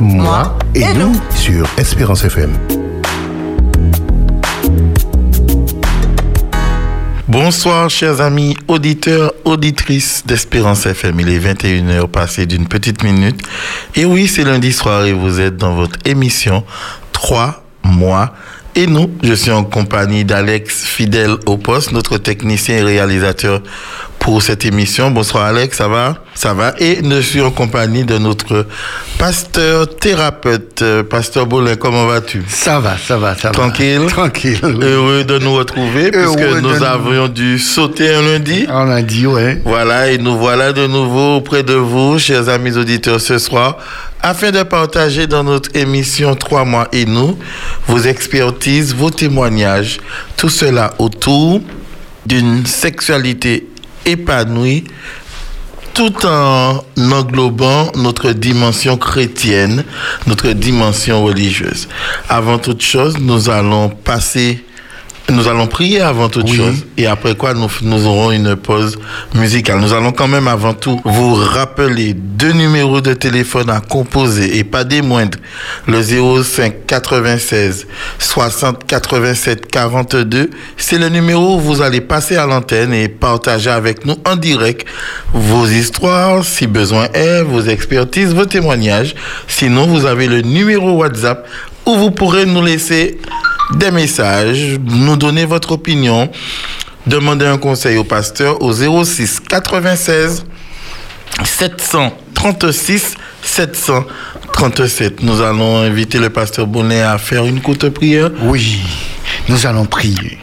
moi et, nous sur Espérance FM. Bonsoir chers amis auditeurs, auditrices d'Espérance FM. Il est 21h passé d'une petite minute. Et oui, c'est lundi soir et vous êtes dans votre émission 3 mois et nous. Je suis en compagnie d'Alex fidèle au poste, notre technicien et réalisateur pour cette émission. Bonsoir Alex, ça va? Ça va. Et je suis en compagnie de notre pasteur thérapeute, euh, pasteur Boulin. Comment vas-tu? Ça va, ça va, ça va. Tranquille? Tranquille. Heureux de nous retrouver puisque nous avions dû sauter un lundi. Un lundi, ouais. Voilà, et nous voilà de nouveau auprès de vous, chers amis auditeurs, ce soir, afin de partager dans notre émission Trois mois et nous, vos expertises, vos témoignages, tout cela autour d'une sexualité épanouie tout en englobant notre dimension chrétienne, notre dimension religieuse. Avant toute chose, nous allons passer nous allons prier avant toute chose et après quoi nous, nous aurons une pause musicale. Nous allons quand même avant tout vous rappeler deux numéros de téléphone à composer et pas des moindres. Le 05 96 60 87 42, c'est le numéro où vous allez passer à l'antenne et partager avec nous en direct vos histoires, si besoin est, vos expertises, vos témoignages. Sinon, vous avez le numéro WhatsApp où vous pourrez nous laisser des messages, nous donner votre opinion, demander un conseil au pasteur au 06 96 736 737. Nous allons inviter le pasteur Bonnet à faire une courte prière. Oui, nous allons prier.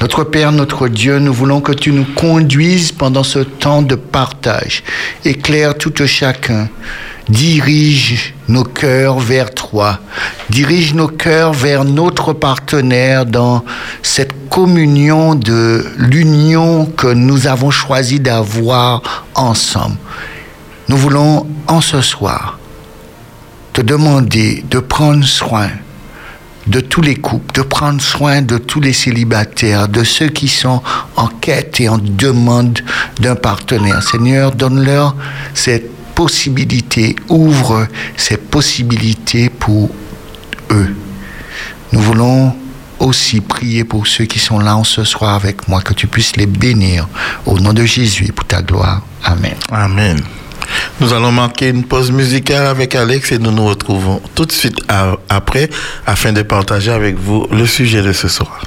Notre Père, notre Dieu, nous voulons que tu nous conduises pendant ce temps de partage. Éclaire tout chacun dirige nos cœurs vers toi, dirige nos cœurs vers notre partenaire dans cette communion de l'union que nous avons choisi d'avoir ensemble. Nous voulons en ce soir te demander de prendre soin de tous les couples, de prendre soin de tous les célibataires, de ceux qui sont en quête et en demande d'un partenaire. Seigneur, donne-leur cette possibilités, ouvre ces possibilités pour eux. Nous voulons aussi prier pour ceux qui sont là en ce soir avec moi, que tu puisses les bénir au nom de Jésus pour ta gloire. Amen. Amen. Nous allons marquer une pause musicale avec Alex et nous nous retrouvons tout de suite après afin de partager avec vous le sujet de ce soir.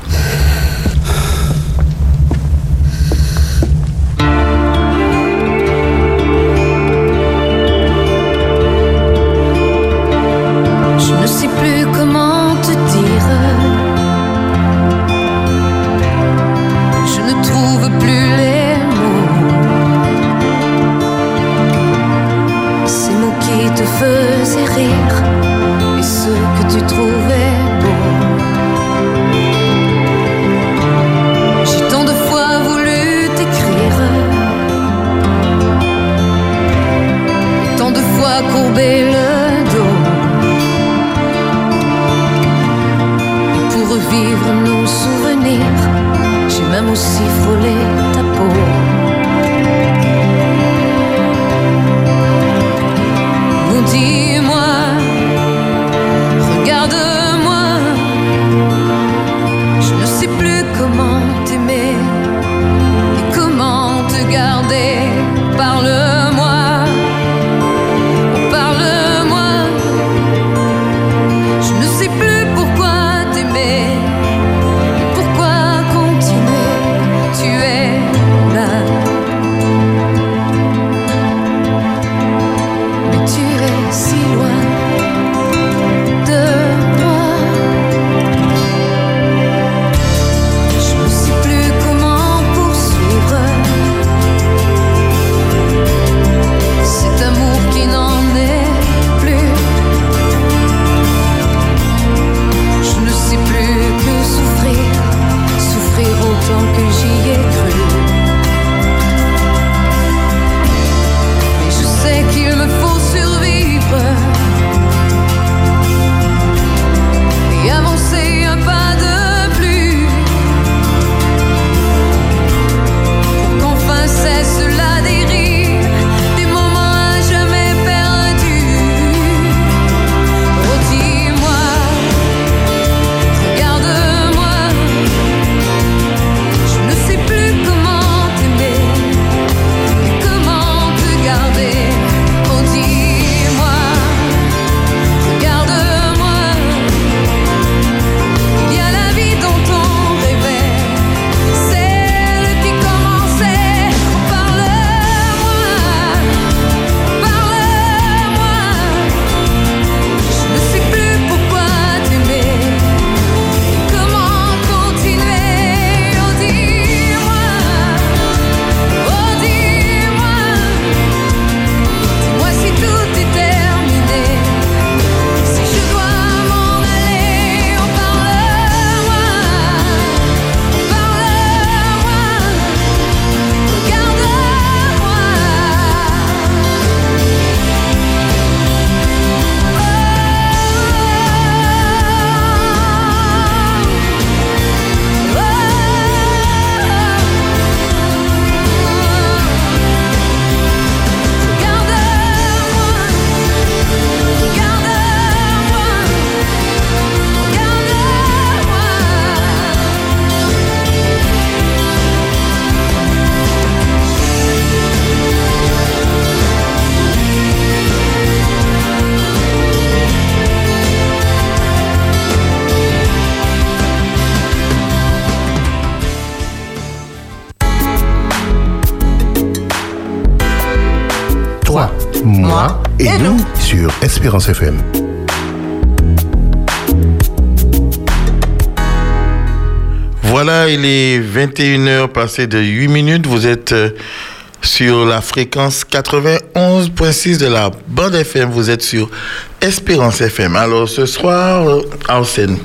21h passé de 8 minutes. Vous êtes euh, sur la fréquence 91.6 de la bande FM. Vous êtes sur Espérance FM. Alors ce soir, euh, en scène,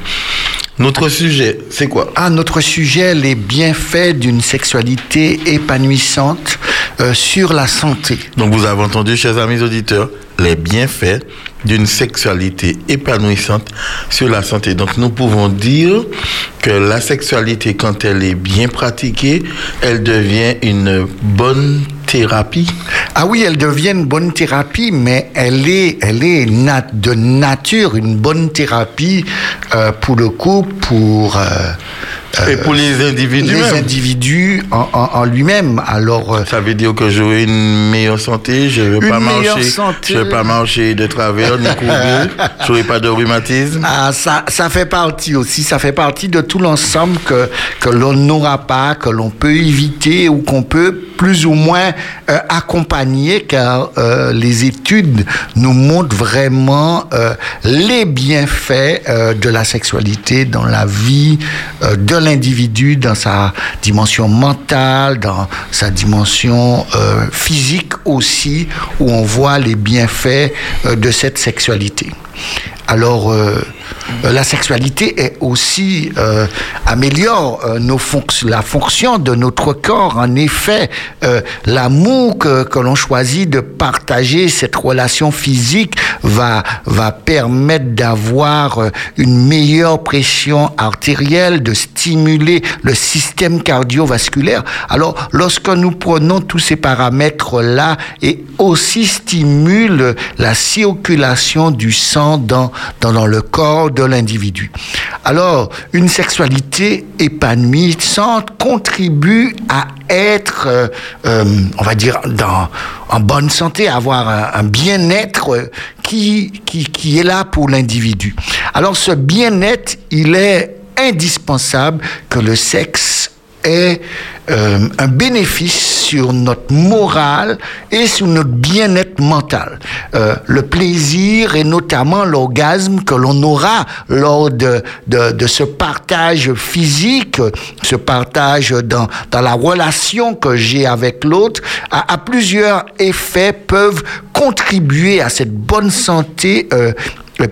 notre sujet, c'est quoi? Ah, notre sujet, les bienfaits d'une sexualité épanouissante euh, sur la santé. Donc vous avez entendu, chers amis auditeurs, les bienfaits d'une sexualité épanouissante sur la santé. Donc nous pouvons dire la sexualité, quand elle est bien pratiquée, elle devient une bonne thérapie. Ah oui, elle devient une bonne thérapie, mais elle est, elle est de nature une bonne thérapie euh, pour le couple, pour euh, Et pour les individus, les même. individus en, en- en lui-même. Alors, euh, ça veut dire que j'aurai une meilleure santé, je ne vais pas marcher, santé. je vais pas marcher de travers ni courir, je n'aurai pas de rhumatisme. Ah, ça, ça fait partie aussi, ça fait partie de tout l'ensemble que, que l'on n'aura pas, que l'on peut éviter ou qu'on peut plus ou moins euh, accompagner, car euh, les études nous montrent vraiment euh, les bienfaits euh, de la sexualité dans la vie euh, de l'individu, dans sa dimension mentale, dans sa dimension euh, physique aussi, où on voit les bienfaits euh, de cette sexualité. Alors, euh, la sexualité est aussi euh, améliore euh, nos fonc- la fonction de notre corps. En effet, euh, l'amour que, que l'on choisit de partager cette relation physique va va permettre d'avoir une meilleure pression artérielle, de stimuler le système cardiovasculaire. Alors, lorsque nous prenons tous ces paramètres là et aussi stimule la circulation du sang dans, dans, dans le corps de l'individu. Alors, une sexualité épanouissante contribue à être, euh, euh, on va dire, dans, en bonne santé, à avoir un, un bien-être qui, qui, qui est là pour l'individu. Alors, ce bien-être, il est indispensable que le sexe ait euh, un bénéfice sur notre morale et sur notre bien-être mental. Euh, le plaisir et notamment l'orgasme que l'on aura lors de, de, ce partage physique, ce partage dans, dans la relation que j'ai avec l'autre, à, à, plusieurs effets peuvent contribuer à cette bonne santé euh,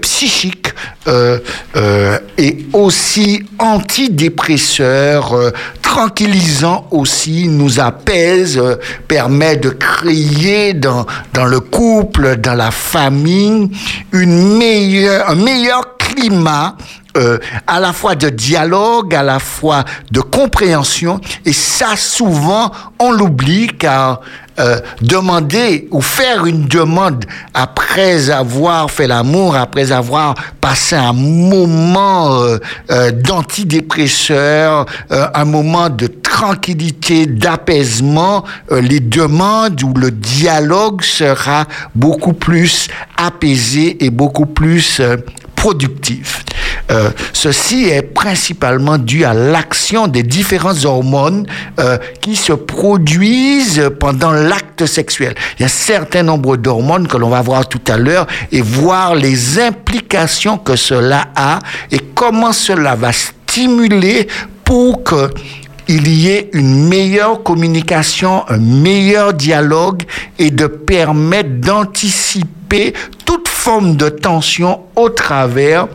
psychique euh, euh, et aussi antidépresseur, euh, tranquillisant aussi, nous apaise, euh, permet de créer dans, dans le couple, dans la famille, une meilleure, un meilleur climat euh, à la fois de dialogue, à la fois de compréhension, et ça souvent on l'oublie car euh, demander ou faire une demande après avoir fait l'amour, après avoir passé un moment euh, euh, d'antidépresseur, un moment de tranquillité, d'apaisement, les demandes ou le dialogue sera beaucoup plus apaisé et beaucoup plus productif. Euh, ceci est principalement dû à l'action des différentes hormones euh, qui se produisent pendant l'acte sexuel. Il y a un certain nombre d'hormones que l'on va voir tout à l'heure et voir les implications que cela a et comment cela va stimuler pour que il y ait une meilleure communication, un meilleur dialogue et de permettre d'anticiper toute forme de tension au travers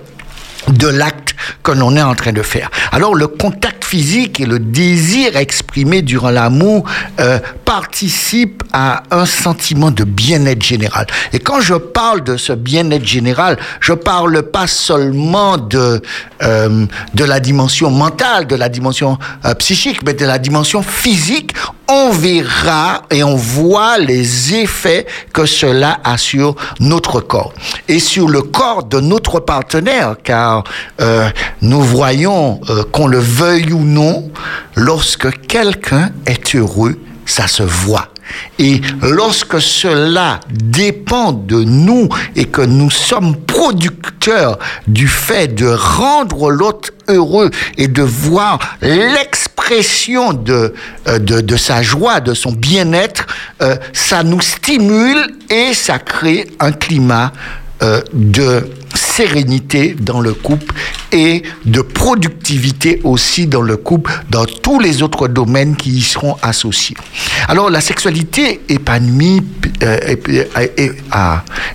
de l'acte que l'on est en train de faire. Alors le contact physique et le désir exprimé durant l'amour euh, participent à un sentiment de bien-être général. Et quand je parle de ce bien-être général, je parle pas seulement de euh, de la dimension mentale, de la dimension euh, psychique, mais de la dimension physique. On verra et on voit les effets que cela a sur notre corps et sur le corps de notre partenaire, car euh, nous voyons, euh, qu'on le veuille ou non, lorsque quelqu'un est heureux, ça se voit. Et lorsque cela dépend de nous et que nous sommes producteurs du fait de rendre l'autre heureux et de voir l'expression de, euh, de, sa joie, de son bien-être, ça nous stimule et ça crée un climat de sérénité dans le couple et de productivité aussi dans le couple, dans tous les autres domaines qui y seront associés. Alors la sexualité épanouie, euh,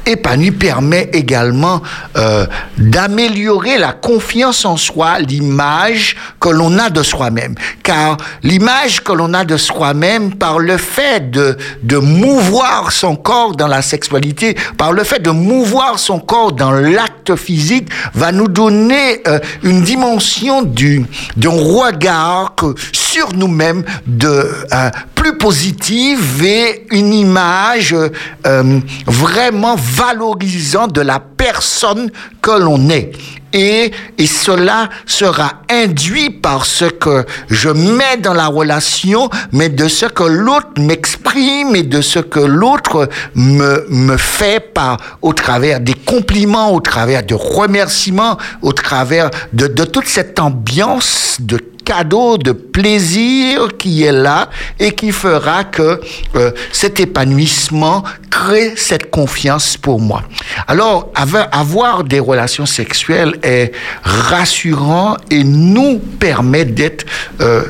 épanouie permet également euh, d'améliorer la confiance en soi, l'image que l'on a de soi-même. Car l'image que l'on a de soi-même par le fait de mouvoir son corps dans la sexualité, par le fait de mouvoir son corps dans l'acte physique, va nous donner euh, une dimension du, d'un regard sur nous-mêmes de euh, plus positive et une image euh, vraiment valorisant de la personne que l'on est. Et, et, cela sera induit par ce que je mets dans la relation, mais de ce que l'autre m'exprime et de ce que l'autre me, me fait par, au travers des compliments, au travers de remerciements, au travers de, de toute cette ambiance de cadeau de plaisir qui est là et qui fera que euh, cet épanouissement crée cette confiance pour moi. Alors, avoir des relations sexuelles est rassurant et nous permet d'être euh,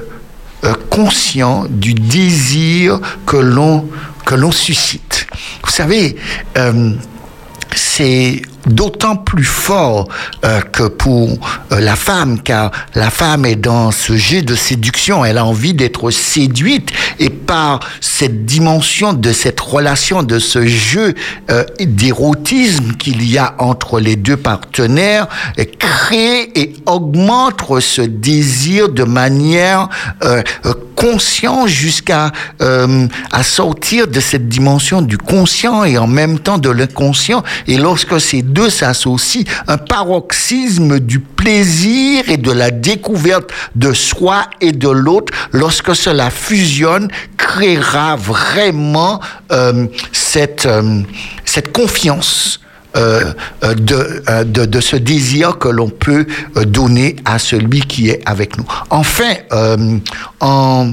euh, conscient du désir que l'on que l'on suscite. Vous savez, euh, c'est d'autant plus fort euh, que pour euh, la femme, car la femme est dans ce jeu de séduction, elle a envie d'être séduite, et par cette dimension de cette relation, de ce jeu euh, d'érotisme qu'il y a entre les deux partenaires, crée et augmente ce désir de manière euh, consciente jusqu'à euh, à sortir de cette dimension du conscient et en même temps de l'inconscient. Et lorsque ces deux s'associent, un paroxysme du plaisir et de la découverte de soi et de l'autre, lorsque cela fusionne, créera vraiment euh, cette, euh, cette confiance. Euh, de, de, de, ce désir que l'on peut donner à celui qui est avec nous. Enfin, en,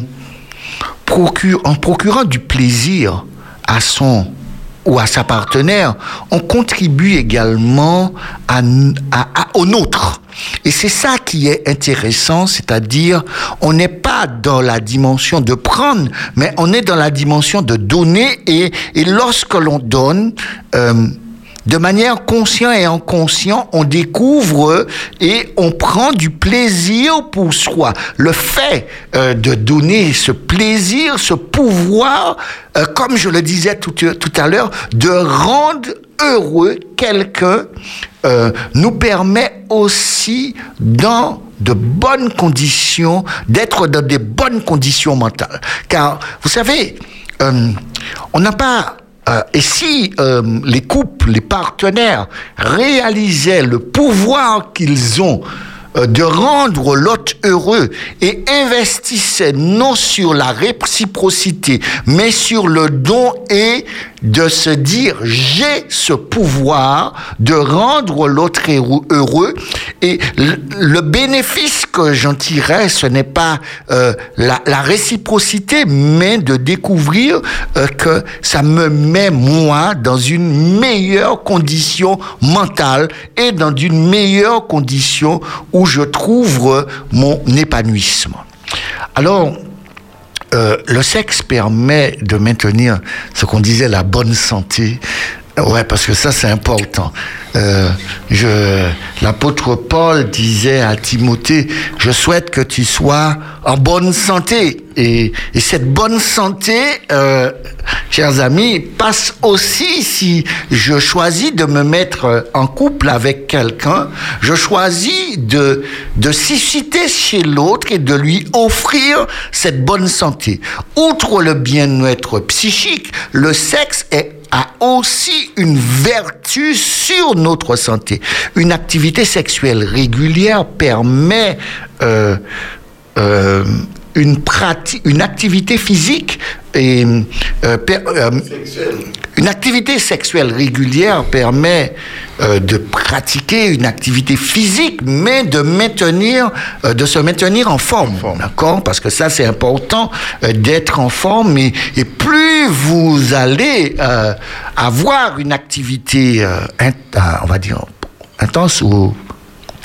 procure, en procurant du plaisir à son ou à sa partenaire, on contribue également à, à, à, au nôtre. Et c'est ça qui est intéressant, c'est-à-dire on n'est pas dans la dimension de prendre, mais on est dans la dimension de donner et, et lorsque l'on donne, euh, de manière consciente et inconsciente, on découvre et on prend du plaisir pour soi. Le fait euh, de donner ce plaisir, ce pouvoir, euh, comme je le disais tout, tout à l'heure, de rendre heureux quelqu'un, euh, nous permet aussi dans de bonnes conditions, d'être dans des bonnes conditions mentales. Car, vous savez, euh, on n'a pas euh, et si euh, les couples, les partenaires réalisaient le pouvoir qu'ils ont de rendre l'autre heureux et investissaient non sur la réciprocité, mais sur le don et de se dire j'ai ce pouvoir de rendre l'autre heureux et le bénéfice que j'en tirais ce n'est pas euh, la, réciprocité mais de découvrir euh, que ça me met moi dans une meilleure condition mentale et dans une meilleure condition je trouve mon épanouissement alors euh, le sexe permet de maintenir ce qu'on disait la bonne santé. Ouais, parce que ça c'est important. Euh, l'apôtre Paul disait à Timothée, je souhaite que tu sois en bonne santé. Et, et cette bonne santé, euh, chers amis, passe aussi si je choisis de me mettre en couple avec quelqu'un, je choisis de, de susciter chez l'autre et de lui offrir cette bonne santé. Outre le bien-être psychique, le sexe est a aussi une vertu sur notre santé. Une activité sexuelle régulière permet euh, euh, une, pratique, une activité physique et euh, per- euh, une activité sexuelle régulière permet euh, de pratiquer une activité physique, mais de maintenir, euh, de se maintenir en forme, d'accord? Parce que ça c'est important euh, d'être en forme et, et plus vous allez avoir une activité, on va dire intense ou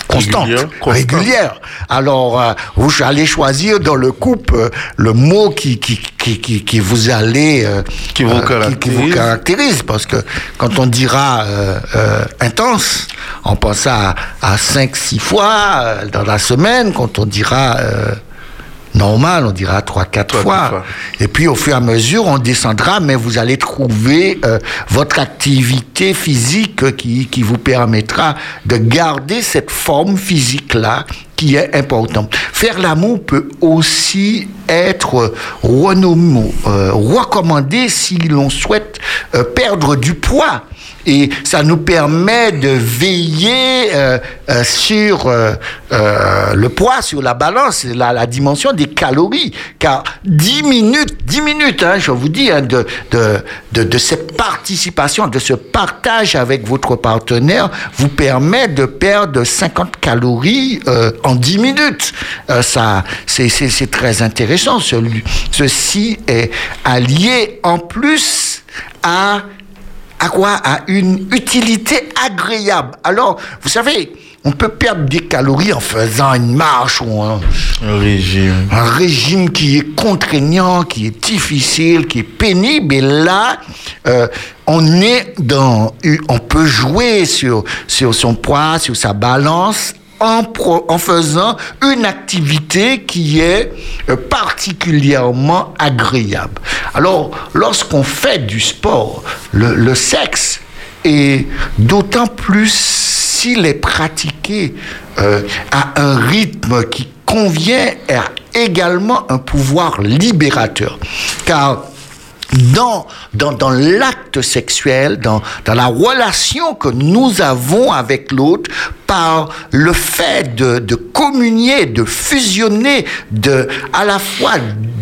constante, Régulière. Alors, euh, vous allez choisir dans le couple euh, le mot qui, qui, qui, qui, qui vous allez... euh, Qui vous euh, qui, caractérise. vous caractérise. Parce que quand on dira intense, on pense à, à 5-6 fois dans la semaine. Quand on dira... Normal, on dira 3 quatre Trois, fois. quatre fois. Et puis au fur et à mesure, on descendra, mais vous allez trouver euh, votre activité physique qui, qui vous permettra de garder cette forme physique-là qui est importante. Faire l'amour peut aussi être euh, recommandé si l'on souhaite euh, perdre du poids. Et ça nous permet de veiller euh, sur le poids, sur la balance, la, dimension des calories. Car 10 minutes, 10 minutes, hein, je vous dis, hein, de, de, de, de cette participation, de ce partage avec votre partenaire, vous permet de perdre 50 calories euh, en 10 minutes. Euh, ça, c'est, très intéressant. Ceci est allié en plus à à quoi? À une utilité agréable. Alors, vous savez, on peut perdre des calories en faisant une marche ou un, Un régime. un régime qui est contraignant, qui est difficile, qui est pénible. Et là, euh, on est dans, on peut jouer sur, sur son poids, sur sa balance. En, faisant une activité qui est euh, particulièrement agréable. Alors, lorsqu'on fait du sport, le, sexe est d'autant plus s'il est pratiqué euh, à un rythme qui convient a également un pouvoir libérateur. Car dans, dans, dans l'acte sexuel, dans, dans la relation que nous avons avec l'autre, par le fait de, de communier, de fusionner, de, à la fois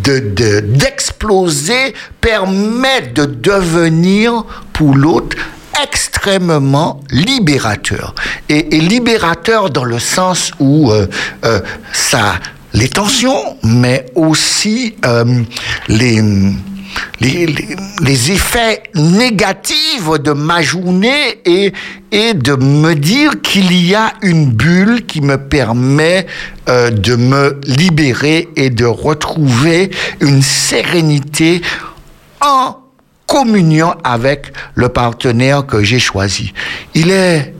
de, de, d'exploser, permet de devenir pour l'autre extrêmement libérateur. Et, et libérateur dans le sens où euh, euh, ça, les tensions, mais aussi euh, les, les, effets négatifs de ma journée et, et de me dire qu'il y a une bulle qui me permet euh, de me libérer et de retrouver une sérénité en communion avec le partenaire que j'ai choisi. Il est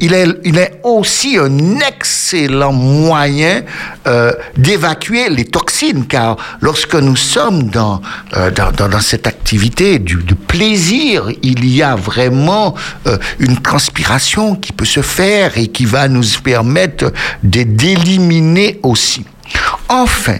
il est, il est aussi un excellent moyen euh, d'évacuer les toxines, car lorsque nous sommes dans, euh, dans, dans, dans cette activité du, du, plaisir, il y a vraiment euh, une transpiration qui peut se faire et qui va nous permettre d'éliminer aussi. Enfin,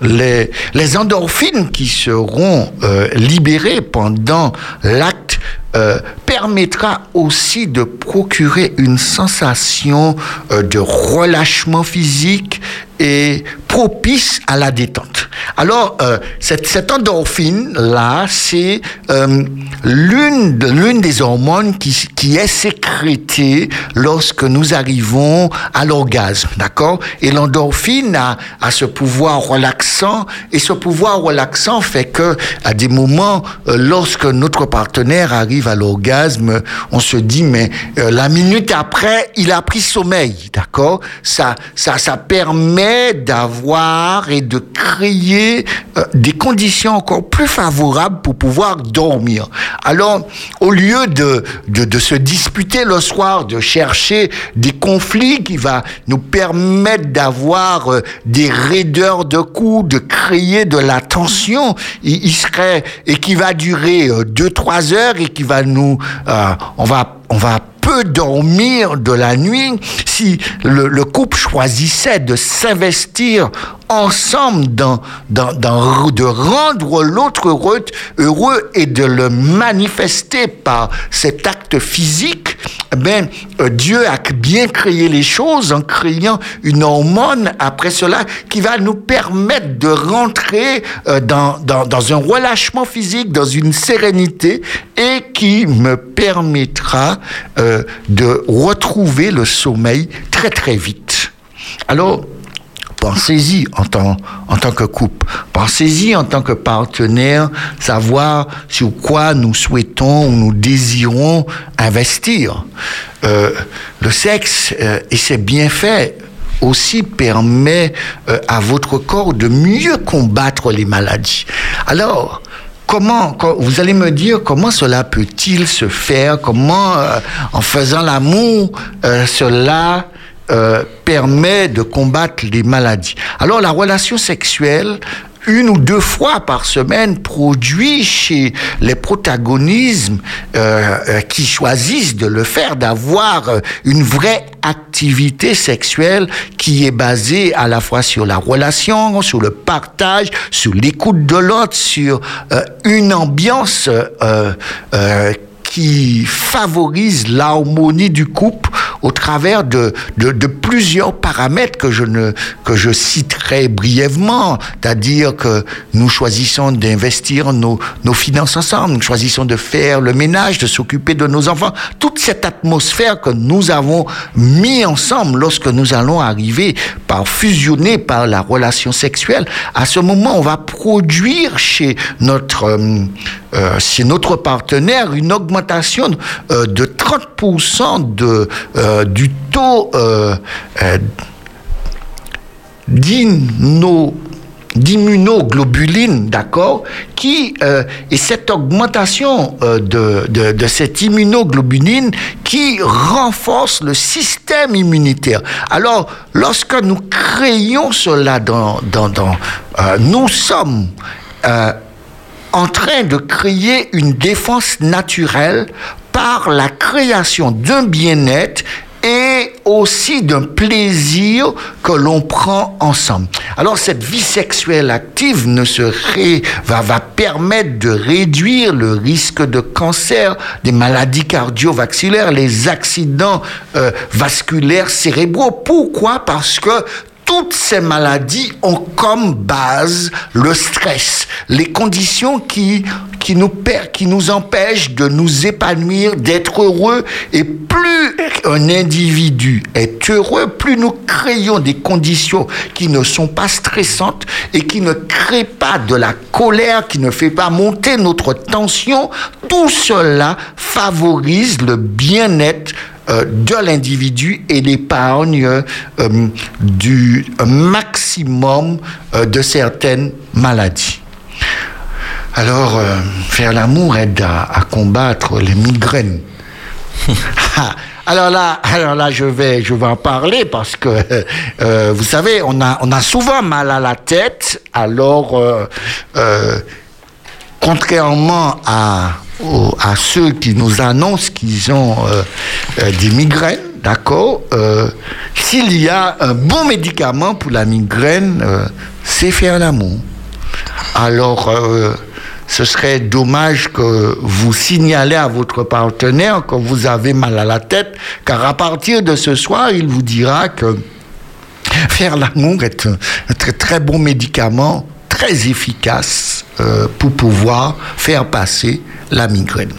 les, les, endorphines qui seront euh, libérées pendant l'acte euh, permettra aussi de procurer une sensation euh, de relâchement physique et propice à la détente. Alors, euh, cette, endorphine-là, c'est euh, l'une l'une des hormones qui, qui est sécrétée lorsque nous arrivons à l'orgasme, d'accord? Et l'endorphine a, a ce pouvoir relaxant, et ce pouvoir relaxant fait que, à des moments, euh, lorsque notre partenaire arrive à l'orgasme, on se dit, mais la minute après, il a pris sommeil, d'accord? Ça, ça, ça permet d'avoir et de créer euh, des conditions encore plus favorables pour pouvoir dormir. Alors, au lieu de, de, se disputer le soir, de chercher des conflits qui va nous permettre d'avoir euh, des raideurs de coups, de créer de la tension, il, serait, et qui va durer euh, deux, trois heures et qui va nous, euh, on va, on va dormir de la nuit, si le, le couple choisissait de s'investir ensemble dans, dans, dans, de rendre l'autre heureux, et de le manifester par cet acte physique, ben, Dieu a bien créé les choses en créant une hormone après cela qui va nous permettre de rentrer dans, dans, dans un relâchement physique, dans une sérénité et qui me permettra euh, de retrouver le sommeil très très vite. Alors, pensez-y en tant, en tant que couple, pensez-y en tant que partenaire, savoir sur quoi nous souhaitons ou nous désirons investir. Euh, le sexe euh, et ses bienfaits aussi permet euh, à votre corps de mieux combattre les maladies. Alors, comment, vous allez me dire comment cela peut-il se faire? Comment, euh, en faisant l'amour, euh, cela euh, permet de combattre les maladies. Alors, la relation sexuelle une ou deux fois par semaine produit chez les protagonismes euh, euh, qui choisissent de le faire, d'avoir euh, une vraie activité sexuelle qui est basée à la fois sur la relation, sur le partage, sur l'écoute de l'autre, sur euh, une ambiance qui favorise l'harmonie du couple au travers de, plusieurs paramètres que je, que je citerai brièvement, c'est-à-dire que nous choisissons d'investir nos, nos finances ensemble, nous choisissons de faire le ménage, de s'occuper de nos enfants, toute cette atmosphère que nous avons mis ensemble lorsque nous allons arriver par fusionner par la relation sexuelle, à ce moment, on va produire chez notre, euh, euh, chez notre partenaire une augmentation euh, de 30% de, euh, du taux euh, d'immuno d'immunoglobuline, d'accord, qui euh, et cette augmentation euh, de, cette immunoglobuline qui renforce le système immunitaire. Alors, lorsque nous créons cela dans, dans, euh, nous sommes en train de créer une défense naturelle par la création d'un bien-être et aussi d'un plaisir que l'on prend ensemble. Alors cette vie sexuelle active ne va permettre de réduire le risque de cancer, des maladies cardiovasculaires, les accidents euh, vasculaires cérébraux. Pourquoi? Parce que toutes ces maladies ont comme base le stress, les conditions qui, qui, nous, qui nous empêchent de nous épanouir, d'être heureux. Et plus un individu est heureux, plus nous créons des conditions qui ne sont pas stressantes et qui ne créent pas de la colère, qui ne fait pas monter notre tension. Tout cela favorise le bien-être de l'individu et l'épargne euh, du maximum euh, de certaines maladies. Alors, euh, faire l'amour aide à, à, combattre les migraines. alors là, alors là, je vais, je vais en parler parce que euh, vous savez, on a, on a souvent mal à la tête. Alors, contrairement à à ceux qui nous annoncent qu'ils ont euh, euh, des migraines, d'accord euh, S'il y a un bon médicament pour la migraine, c'est faire l'amour. Alors, ce serait dommage que vous signalez à votre partenaire que vous avez mal à la tête, car à partir de ce soir, il vous dira que faire l'amour est un, un très, très bon médicament très efficace euh, pour pouvoir faire passer la migraine.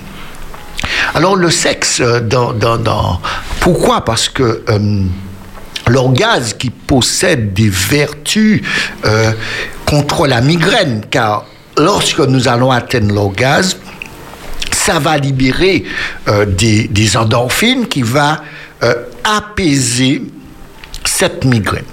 Alors le sexe, dans, dans, dans... pourquoi? Parce que euh, l'orgasme qui possède des vertus euh, contre la migraine, car lorsque nous allons atteindre l'orgasme, ça va libérer euh, des, des, endorphines qui va euh, apaiser cette migraine.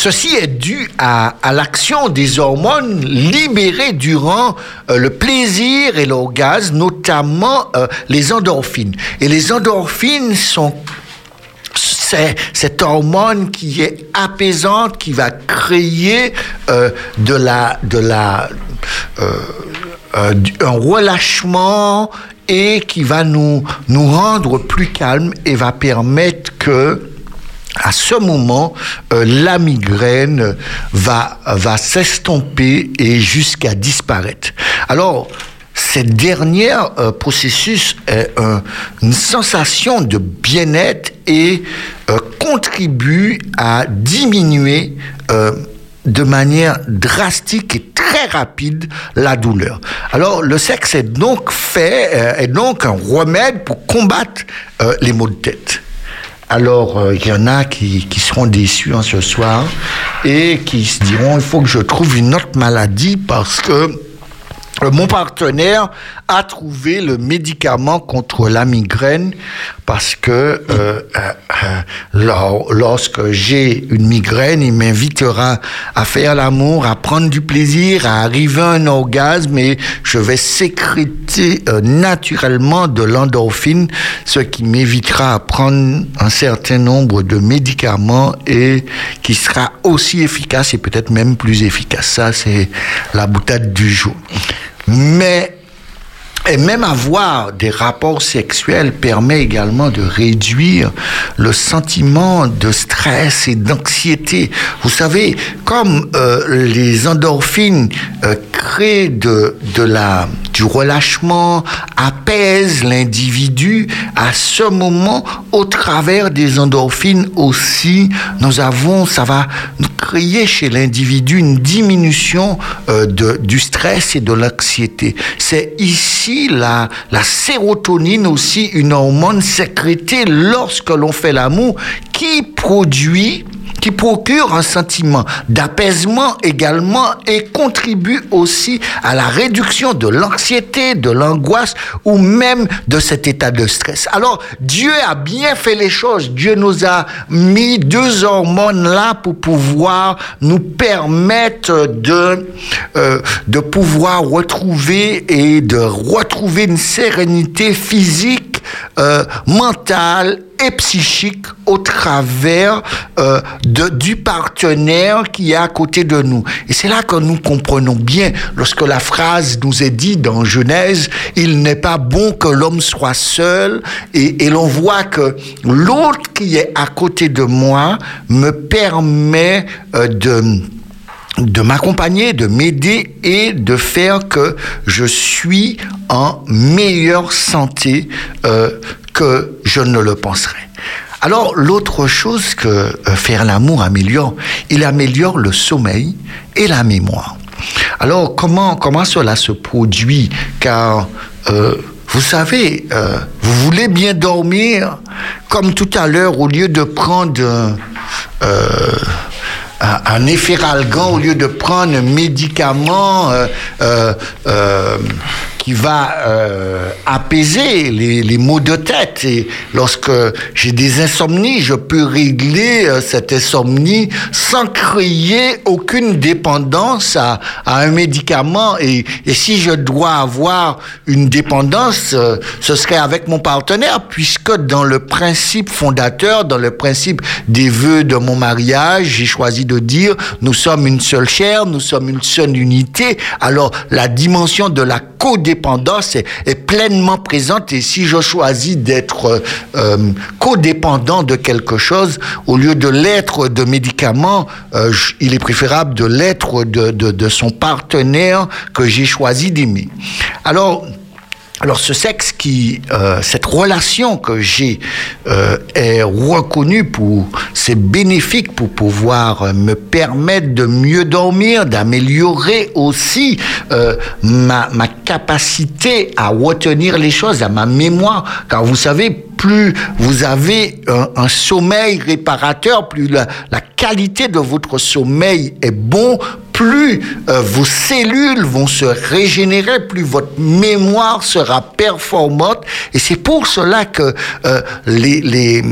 Ceci est dû à, à l'action des hormones libérées durant euh, le plaisir et l'orgasme, notamment euh, les endorphines. Et les endorphines sont c'est cette hormone qui est apaisante, qui va créer euh, de la, de la, euh, euh, un relâchement et qui va nous, nous rendre plus calmes et va permettre que à ce moment, la migraine va, va s'estomper et jusqu'à disparaître. Alors, cette dernière euh, processus est une sensation de bien-être et euh, contribue à diminuer euh, de manière drastique et très rapide la douleur. Alors le sexe est donc fait, est donc un remède pour combattre les maux de tête. Alors, il y en a qui, qui seront déçus en ce soir et qui se diront, il faut que je trouve une autre maladie parce que euh, mon partenaire a trouvé le médicament contre la migraine parce que euh, euh, lorsque j'ai une migraine, il m'invitera à faire l'amour, à prendre du plaisir, à arriver à un orgasme et je vais sécréter naturellement de l'endorphine, ce qui m'évitera à prendre un certain nombre de médicaments et qui sera aussi efficace et peut-être même plus efficace. Ça, c'est la boutade du jour. Mais et même avoir des rapports sexuels permet également de réduire le sentiment de stress et d'anxiété. Vous savez, comme euh, les endorphines euh, créent de, la, du relâchement, apaisent l'individu, à ce moment, au travers des endorphines aussi, nous avons, ça va créer chez l'individu une diminution euh, de, du stress et de l'anxiété. C'est ici la, sérotonine aussi, une hormone sécrétée lorsque l'on fait l'amour qui produit qui procure un sentiment d'apaisement également et contribue aussi à la réduction de l'anxiété, de l'angoisse ou même de cet état de stress. Alors, Dieu a bien fait les choses. Dieu nous a mis deux hormones là pour pouvoir nous permettre de, euh, de pouvoir retrouver et de retrouver une sérénité physique, euh, mentale et psychique au travers euh, de, du partenaire qui est à côté de nous. Et c'est là que nous comprenons bien lorsque la phrase nous est dite dans Genèse, il n'est pas bon que l'homme soit seul et, et l'on voit que l'autre qui est à côté de moi me permet euh, de de m'accompagner, de m'aider et de faire que je suis en meilleure santé euh, que je ne le penserais. Alors l'autre chose que euh, faire l'amour améliore, il améliore le sommeil et la mémoire. Alors comment comment cela se produit? Car euh, vous savez, euh, vous voulez bien dormir, comme tout à l'heure, au lieu de prendre un, un efferalgan, au lieu de prendre un médicament qui va euh, apaiser les, maux de tête. Et lorsque j'ai des insomnies, je peux régler euh, cette insomnie sans créer aucune dépendance à, un médicament. Et, et, si je dois avoir une dépendance, euh, ce serait avec mon partenaire, puisque dans le principe fondateur, dans le principe des vœux de mon mariage, j'ai choisi de dire, nous sommes une seule chair, nous sommes une seule unité. Alors, la dimension de la codépendance est, est, pleinement présente et si je choisis d'être euh, codépendant de quelque chose, au lieu de l'être de médicaments, euh, il est préférable de l'être de, de son partenaire que j'ai choisi d'aimer. Alors, alors ce sexe qui, euh, cette relation que j'ai euh, est reconnue pour, c'est bénéfique pour pouvoir me permettre de mieux dormir, d'améliorer aussi euh, ma, ma capacité à retenir les choses, à ma mémoire. Car vous savez, plus vous avez un, sommeil réparateur, plus la, la, qualité de votre sommeil est bon, plus euh, vos cellules vont se régénérer, plus votre mémoire sera performante. Et c'est pour cela que euh, les, les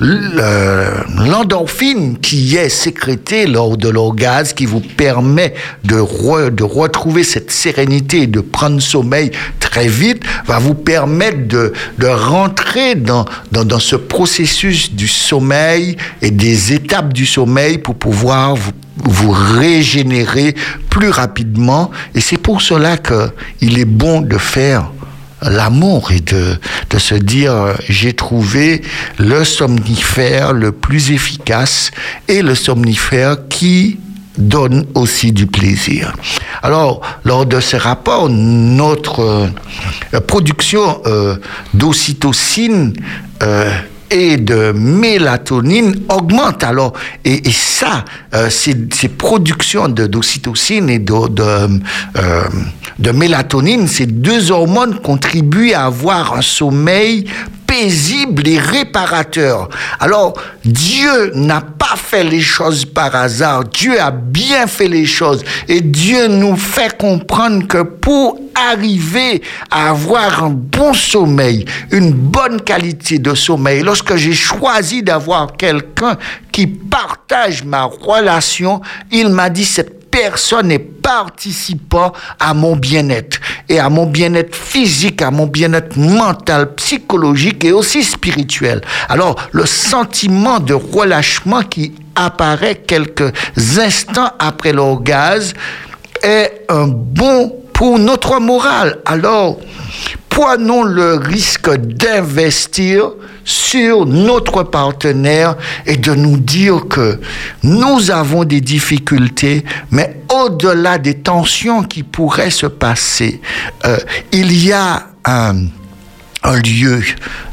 l'endorphine qui est sécrétée lors de l'orgasme, qui vous permet de, de retrouver cette sérénité et de prendre sommeil très vite, va vous permettre de, de rentrer dans, dans, dans ce processus du sommeil et des étapes du sommeil pour pouvoir vous vous régénérer plus rapidement. Et c'est pour cela qu'il est bon de faire l'amour et de, se dire j'ai trouvé le somnifère le plus efficace et le somnifère qui donne aussi du plaisir. Alors, lors de ce rapport, notre euh, production euh, d'ocytocine euh, et de mélatonine augmente alors. Et, ça, euh, ces, productions d'ocytocine et de, de, euh, de mélatonine, ces deux hormones contribuent à avoir un sommeil paisible et réparateur. Alors, Dieu n'a pas fait les choses par hasard. Dieu a bien fait les choses. Et Dieu nous fait comprendre que pour arriver à avoir un bon sommeil, une bonne qualité de sommeil, lorsque j'ai choisi d'avoir quelqu'un qui partage ma relation, il m'a dit cette personne n'est participant à mon bien-être et à mon bien-être physique, à mon bien-être mental, psychologique et aussi spirituel. Alors, le sentiment de relâchement qui apparaît quelques instants après l'orgasme est un bon pour notre morale. Alors, prenons le risque d'investir sur notre partenaire et de nous dire que nous avons des difficultés, mais au-delà des tensions qui pourraient se passer, euh, il y a un un lieu,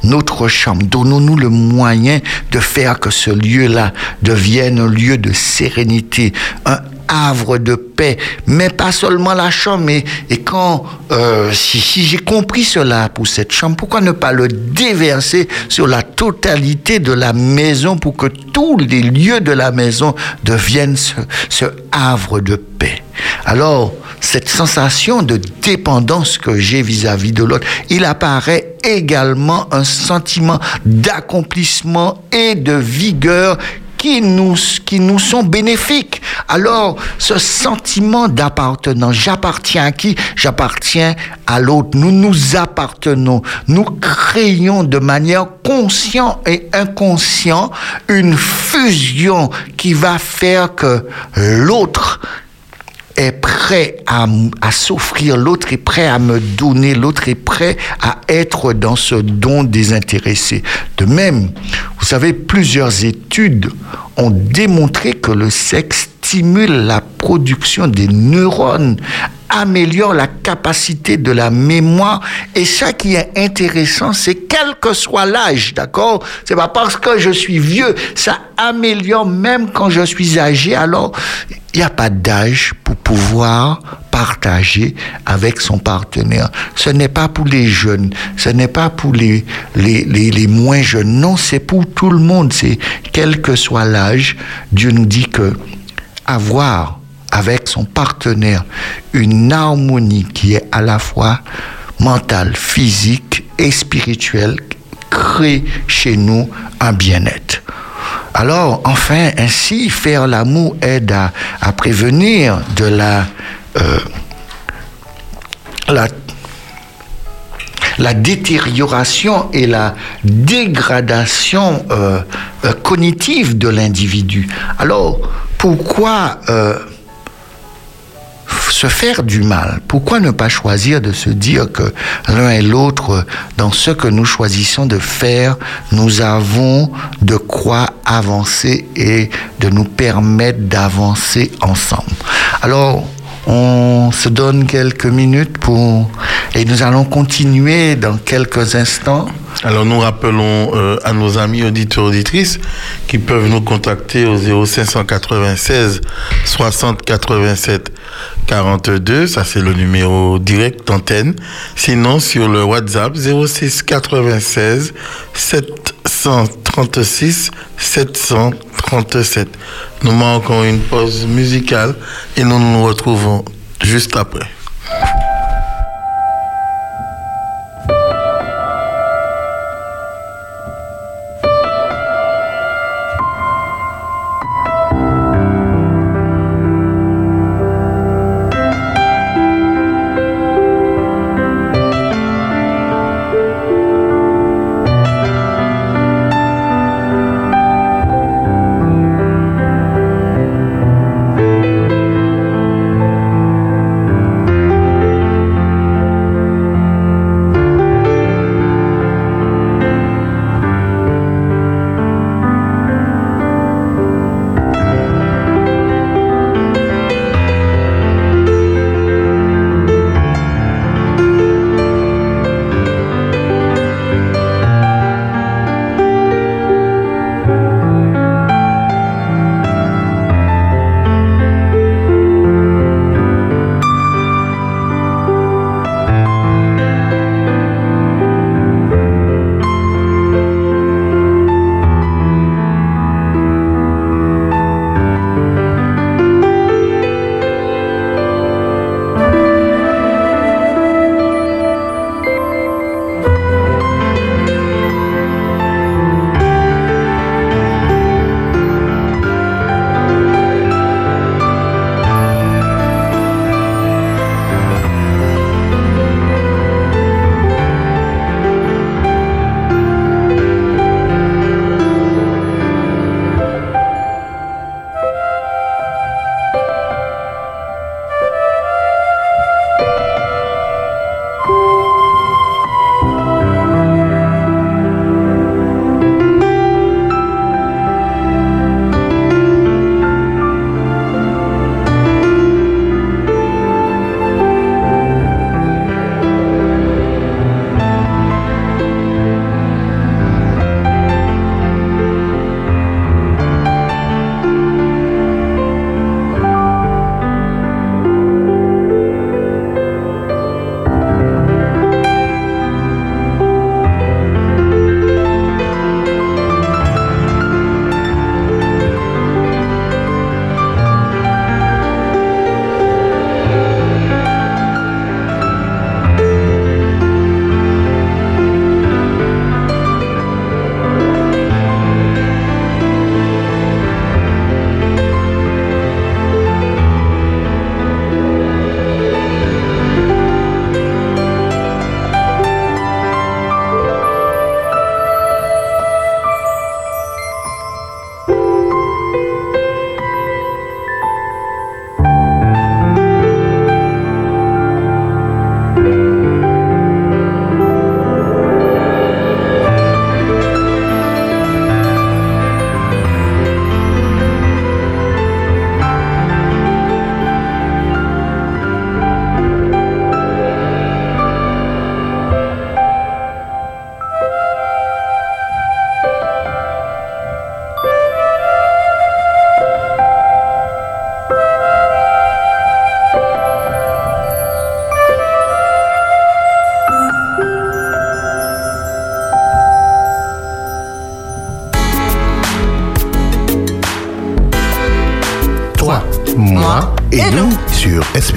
notre chambre. Donnons-nous le moyen de faire que ce lieu-là devienne un lieu de sérénité, un havre de paix, mais pas seulement la chambre. Et quand, euh, si, si j'ai compris cela pour cette chambre, pourquoi ne pas le déverser sur la totalité de la maison pour que tous les lieux de la maison deviennent ce, ce havre de paix? Alors, cette sensation de dépendance que j'ai vis-à-vis de l'autre, il apparaît également un sentiment d'accomplissement et de vigueur qui nous, qui nous sont bénéfiques. Alors, ce sentiment d'appartenance, j'appartiens à qui? J'appartiens à l'autre. Nous nous appartenons. Nous créons de manière consciente et inconsciente une fusion qui va faire que l'autre est prêt à, à s'offrir, l'autre est prêt à me donner, l'autre est prêt à être dans ce don désintéressé. De même, vous savez, plusieurs études ont démontré que le sexe stimule la production des neurones, améliore la capacité de la mémoire. Et ça qui est intéressant, c'est quel que soit l'âge, d'accord? C'est pas parce que je suis vieux, ça améliore même quand je suis âgé. Alors, il n'y a pas d'âge pour pouvoir partager avec son partenaire. Ce n'est pas pour les jeunes, ce n'est pas pour les, les, les, les moins jeunes. Non, c'est pour tout le monde. C'est quel que soit l'âge, Dieu nous dit que avoir avec son partenaire une harmonie qui est à la fois mentale, physique et spirituelle crée chez nous un bien-être. Alors, enfin, ainsi, faire l'amour aide à, prévenir de la, euh, la la détérioration et la dégradation euh, euh, cognitive de l'individu. Alors, pourquoi se faire du mal Pourquoi ne pas choisir de se dire que l'un et l'autre, dans ce que nous choisissons de faire, nous avons de quoi avancer et de nous permettre d'avancer ensemble? Alors, on se donne quelques minutes pour... Et nous allons continuer dans quelques instants. Alors nous rappelons euh, à nos amis auditeurs auditrices qui peuvent nous contacter au 0596 60 87 42, ça c'est le numéro direct d'antenne. Sinon sur le WhatsApp 06 96 736 737. Nous manquons une pause musicale et nous nous retrouvons juste après.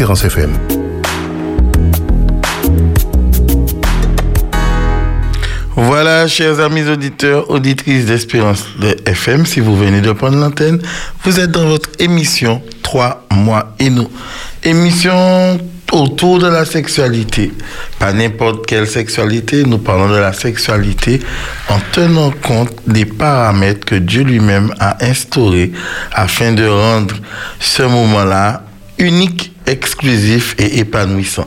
FM. Voilà, chers amis auditeurs, auditrices d'Espérance de FM, si vous venez de prendre l'antenne, vous êtes dans votre émission 3 mois et nous. Émission autour de la sexualité. Pas n'importe quelle sexualité, nous parlons de la sexualité en tenant compte des paramètres que Dieu lui-même a instaurés afin de rendre ce moment-là unique, exclusif et épanouissant.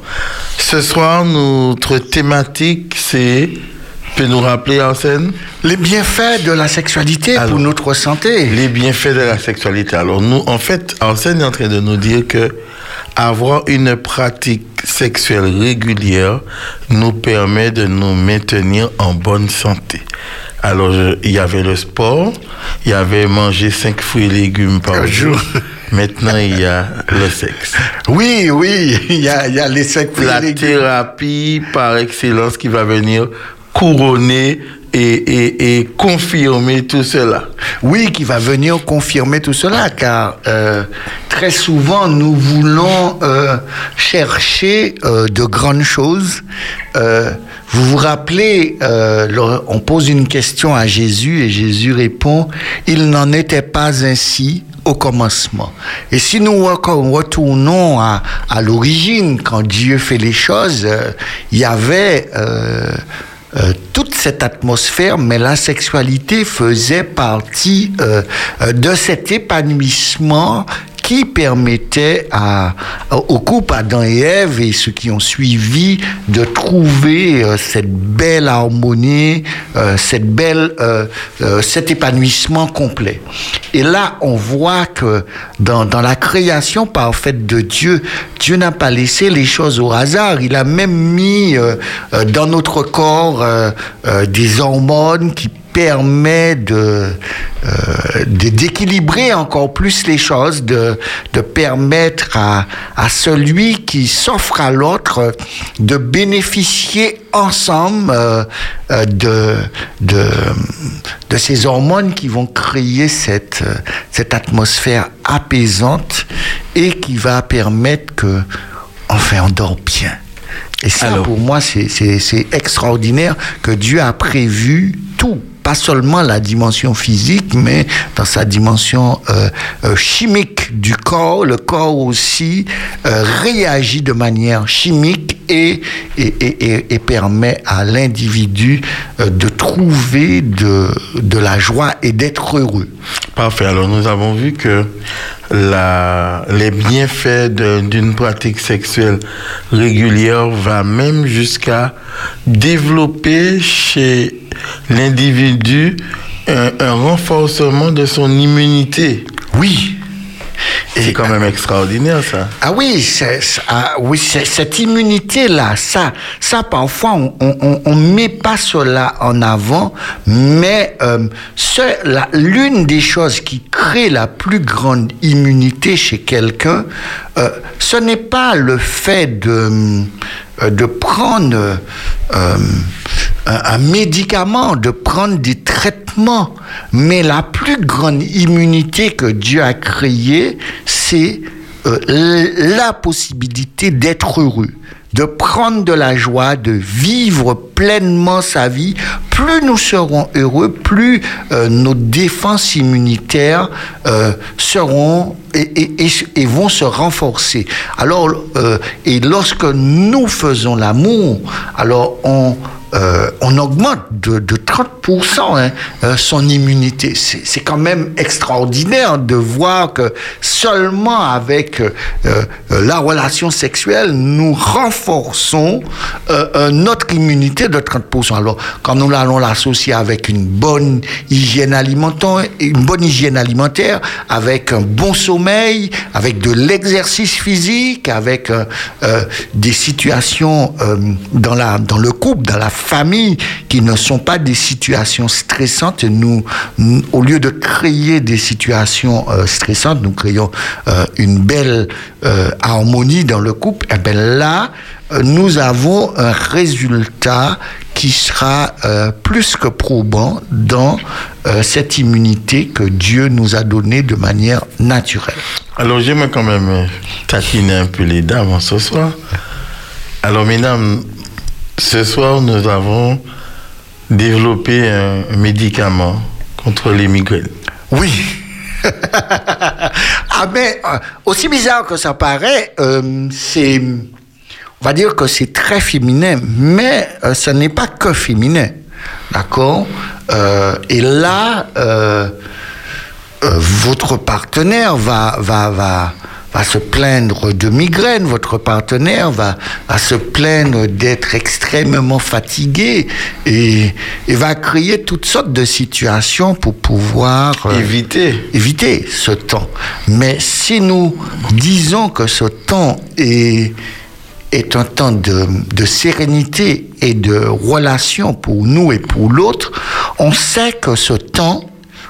Ce soir, notre thématique, c'est peux nous rappeler, Arsène? Les bienfaits de la sexualité Alors, pour notre santé. Les bienfaits de la sexualité. Alors, nous, en fait, Arsène est en train de nous dire que avoir une pratique sexuelle régulière nous permet de nous maintenir en bonne santé. Alors, il y avait le sport, il y avait manger cinq fruits et légumes par jour. Maintenant, il y a le sexe. Oui, oui, il y a, il y a les cinq La thérapie par excellence qui va venir couronner et, et, et confirmer tout cela. Oui, qui va venir confirmer tout cela, car euh, très souvent nous voulons euh, chercher euh, de grandes choses. Vous vous rappelez, euh, on pose une question à Jésus et Jésus répond, il n'en était pas ainsi au commencement. Et si nous re- retournons à, l'origine, quand Dieu fait les choses, euh, il y avait... euh, toute cette atmosphère, mais la sexualité faisait partie de cet épanouissement qui permettait au couple Adam et Ève et ceux qui ont suivi de trouver euh, cette belle harmonie, euh, cette belle, euh, cet épanouissement complet. Et là, on voit que dans, la création parfaite de Dieu, Dieu n'a pas laissé les choses au hasard. Il a même mis dans notre corps des hormones qui permettent de, euh, de- d'équilibrer encore plus les choses, de, de permettre à, à celui qui s'offre à l'autre de bénéficier ensemble euh, euh, de, de, de ces hormones qui vont créer cette, cette atmosphère apaisante et qui va permettre que, enfin, on dort bien. Et ça, Alors. pour moi, c'est- c'est c'est extraordinaire que Dieu a prévu tout. Pas seulement la dimension physique, mais dans sa dimension euh, euh, chimique du corps. Le corps aussi euh, réagit de manière chimique et, et, et- et- et permet à l'individu de trouver de, de la joie et d'être heureux. Parfait. Alors, nous avons vu que la, les bienfaits d'une pratique sexuelle régulière va même jusqu'à développer chez l'individu un, un renforcement de son immunité. Oui. C'est quand même extraordinaire, ça. Ah oui, ah oui, cette immunité-là, ça, ça parfois on, on met pas cela en avant, mais euh, l'une des choses qui crée la plus grande immunité chez quelqu'un, euh, ce n'est pas le fait de euh, de prendre euh, un, médicament, de prendre des traitements, mais la plus grande immunité que Dieu a créée, c'est euh, la possibilité d'être heureux, de prendre de la joie, de vivre pleinement sa vie. Plus nous serons heureux, plus euh, nos défenses immunitaires euh, seront et, vont se renforcer. Alors, euh, et lorsque nous faisons l'amour, alors on augmente de, de 30% hein, son immunité. C'est quand même extraordinaire de voir que seulement avec la relation sexuelle, nous renforçons notre immunité de 30%. Alors, quand nous allons l'associer avec une bonne hygiène alimentaire, une bonne hygiène alimentaire, avec un bon sommeil, avec de l'exercice physique, avec euh, euh, des situations euh, dans, la, dans le couple, dans la famille, qui ne sont pas des situations stressantes. Nous, au lieu de créer des situations stressantes, nous créons une belle harmonie dans le couple. Et bien là, nous avons un résultat qui sera euh, plus que probant dans euh, cette immunité que Dieu nous a donnée de manière naturelle. Alors, j'aimerais quand même euh, taquiner un peu les dames ce soir. Alors, mesdames, ce soir, nous avons développé un médicament contre les migraines. Oui. ah mais euh, aussi bizarre que ça paraît, euh, c'est, on va dire que c'est très féminin, mais euh, ce n'est pas que féminin, d'accord? Euh, Et là, euh, euh, votre partenaire va, va, va, va se plaindre de migraine, votre partenaire va, va se plaindre d'être extrêmement fatigué et, et va créer toutes sortes de situations pour pouvoir euh, Évitez. éviter ce temps. Mais si nous disons que ce temps est, est un temps de, de sérénité et de relation pour nous et pour l'autre, on sait que ce temps,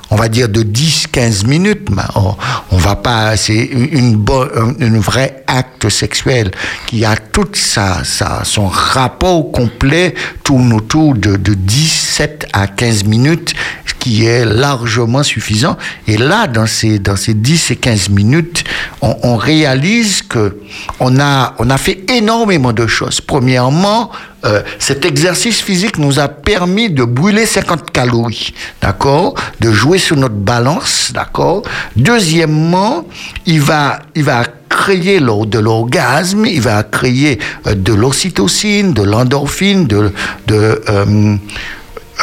on va dire de 10-15 minutes, on, on va pas, c'est une, bonne, une vraie acte sexuel qui a tout sa, sa, son rapport complet tourne autour de, de 17 à 15 minutes, qui est largement suffisant. Et là, dans ces, dans ces 10 et 15 minutes, on, on réalise que on a, on a fait énormément de choses. Premièrement, euh, cet exercice physique nous a permis de brûler 50 calories, d'accord, de jouer sur notre balance, d'accord. Deuxièmement, il va, il va créer de l'orgasme, il va créer euh, de l'ocytocine, de l'endorphine, de, de euh,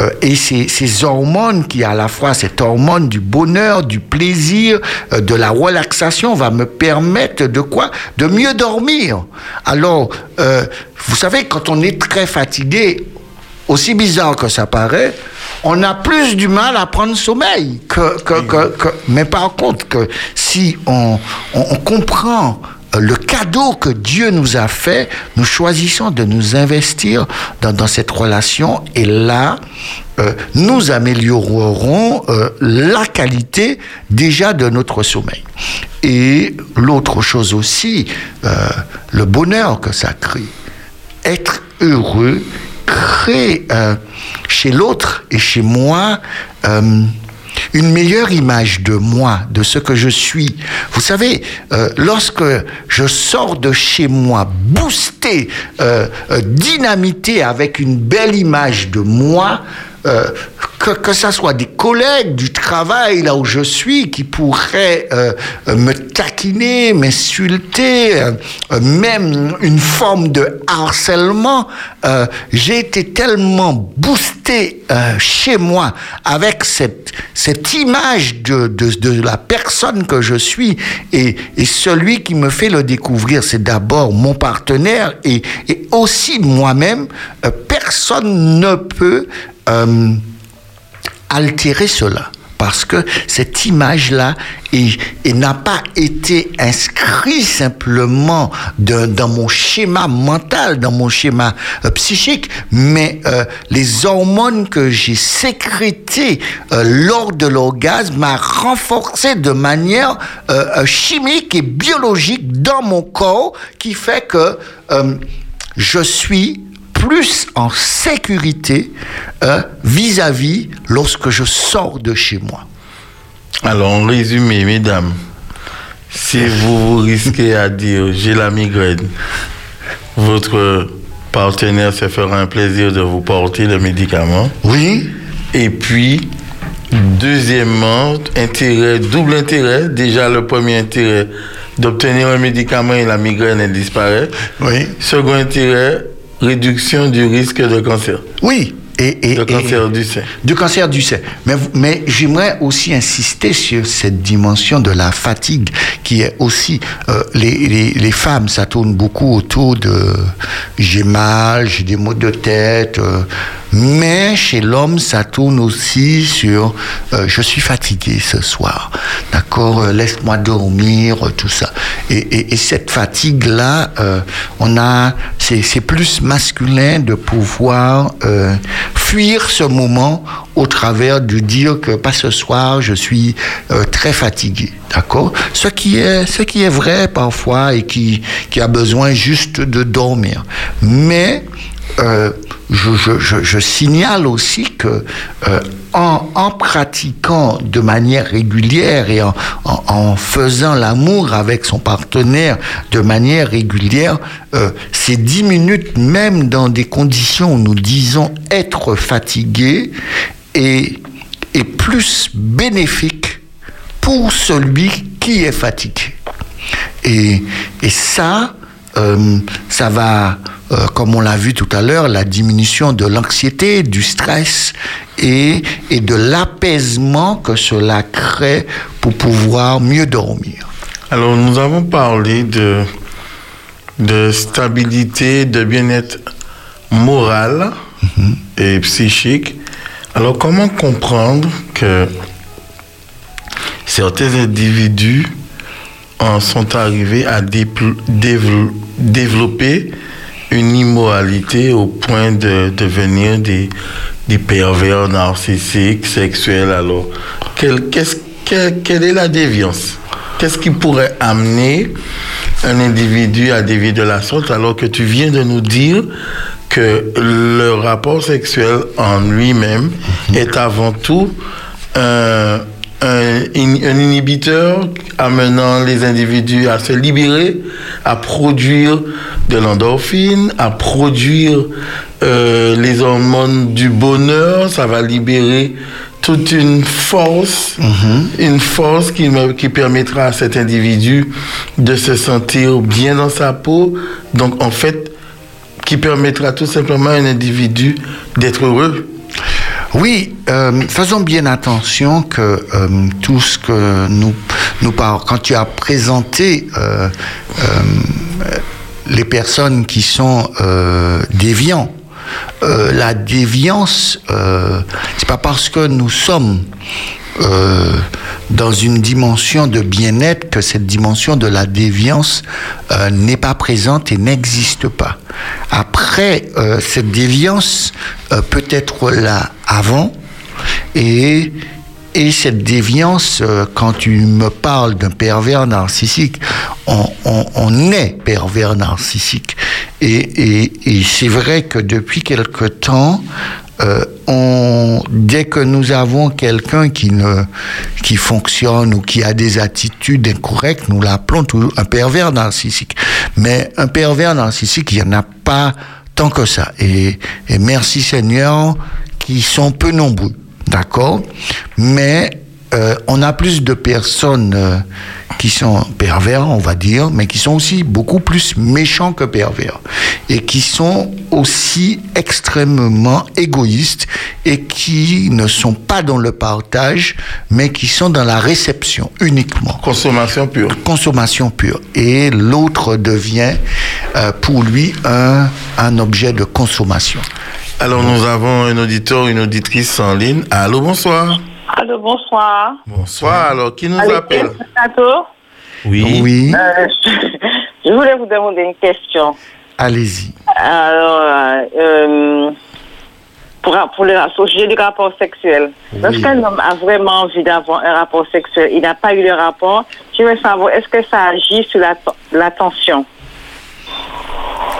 euh, et ces, ces hormones qui à la fois cette hormone du bonheur, du plaisir, euh, de la relaxation va me permettre de quoi? De mieux dormir. Alors, euh, vous savez, quand on est très fatigué, aussi bizarre que ça paraît, on a plus du mal à prendre sommeil. Que, que, que, mais par contre, que si on, on, comprend le cadeau que Dieu nous a fait, nous choisissons de nous investir dans, cette relation et là, euh, nous améliorerons euh, la qualité déjà de notre sommeil. Et l'autre chose aussi, euh, le bonheur que ça crée. Être heureux crée euh, chez l'autre et chez moi euh, une meilleure image de moi, de ce que je suis. Vous savez, euh, lorsque je sors de chez moi boosté, euh, euh, dynamité avec une belle image de moi, euh, que, que ça soit des collègues du travail là où je suis qui pourraient euh, me taquiner, m'insulter, euh, même une forme de harcèlement, j'ai été tellement boosté chez moi avec cette, cette image de, de, de la personne que je suis et, et celui qui me fait le découvrir, c'est d'abord mon partenaire et, et aussi moi-même. Personne ne peut euh, altérer cela. Parce que cette image-là n'a pas été inscrite simplement dans mon schéma mental, dans mon schéma euh, psychique, mais euh, les hormones que j'ai sécrétées lors de l'orgasme m'a renforcé de manière chimique et biologique dans mon corps qui fait que je suis plus en sécurité euh, vis-à-vis lorsque je sors de chez moi. Alors, en résumé, mesdames, si vous vous risquez à dire j'ai la migraine, votre partenaire se fera un plaisir de vous porter le médicament. Oui, Et puis, deuxièmement, intérêt, double intérêt. Déjà, le premier intérêt d'obtenir un médicament et la migraine elle disparaît. oui, Second intérêt, réduction du risque de cancer, oui. Et, et- de et- cancer du sein. du cancer du sein. Mais, mais j'aimerais aussi insister sur cette dimension de la fatigue qui est aussi euh, les, les, les femmes, ça tourne beaucoup autour de j'ai mal, j'ai des maux de tête, euh, Mais chez l'homme, ça tourne aussi sur euh, je suis fatigué ce soir, d'accord, euh, laisse-moi dormir, tout ça. Et, et, cette fatigue-là, euh, on a, c'est plus masculin de pouvoir fuir ce moment au travers de dire que pas ce soir, je suis très fatigué, d'accord? Ce qui est, ce qui est vrai parfois et qui qui a besoin juste de dormir, mais euh, je, signale aussi que euh, en, pratiquant de manière régulière et en, faisant l'amour avec son partenaire de manière régulière, euh, ces dix minutes, même dans des conditions où nous disons être fatigués, est, plus bénéfique pour celui qui est fatigué. Et ça, ça va euh, comme on l'a vu tout à l'heure, la diminution de l'anxiété, du stress et, et de l'apaisement que cela crée pour pouvoir mieux dormir. Alors, nous avons parlé de, de stabilité, de bien-être moral mhm. et psychique. Alors, comment comprendre que certains individus en sont arrivés à développer une immoralité au point de devenir des, des pervers narcissiques, sexuels. Alors, quelle, quelle, est la déviance? Qu'est-ce qui pourrait amener un individu à dévier de la sorte alors que tu viens de nous dire que le rapport sexuel en lui-même est avant tout un, un, inhibiteur amenant les individus à se libérer, à produire de l'endorphine, à produire euh, les hormones du bonheur, ça va libérer toute une force, mm-hmm. une force qui, qui permettra à cet individu de se sentir bien dans sa peau. Donc en fait, qui permettra tout simplement à un individu d'être heureux. Oui, euh, faisons bien attention que euh, tout ce que nous nous parlons, quand tu as présenté euh, les personnes qui sont déviants, la déviance, c'est pas parce que nous sommes euh, dans une dimension de bien-être que cette dimension de la déviance euh, n'est pas présente et n'existe pas. Après, euh, cette déviance peut être là avant et et cette déviance, quand tu me parles d'un pervers narcissique, on, est pervers narcissique. Et, et c'est vrai que depuis quelque temps, euh, on, dès que nous avons quelqu'un qui ne, qui fonctionne ou qui a des attitudes incorrectes, nous l'appelons un pervers narcissique. Mais un pervers narcissique, il n'y en a pas tant que ça. Et, et merci Seigneur, qui sont peu nombreux. D'accord? Mais euh, on a plus de personnes euh, qui sont pervers, on va dire, mais qui sont aussi beaucoup plus méchants que pervers. Et qui sont aussi extrêmement égoïstes et qui ne sont pas dans le partage, mais qui sont dans la réception uniquement. Consommation pure. Consommation pure. Et l'autre devient euh, pour lui un, un objet de consommation. Alors nous avons un auditeur, une auditrice en ligne. Allô, bonsoir. Allô, bonsoir. Bonsoir, alors qui nous appelle Oui. Oui. Euh, je voulais vous demander une question. Allez-y. Alors, euh, euh pour, pour le sujet du rapport sexuel, lorsqu'un homme a vraiment envie d'avoir un rapport sexuel, il n'a pas eu le rapport, je veux savoir, est-ce que ça agit sur la, la tension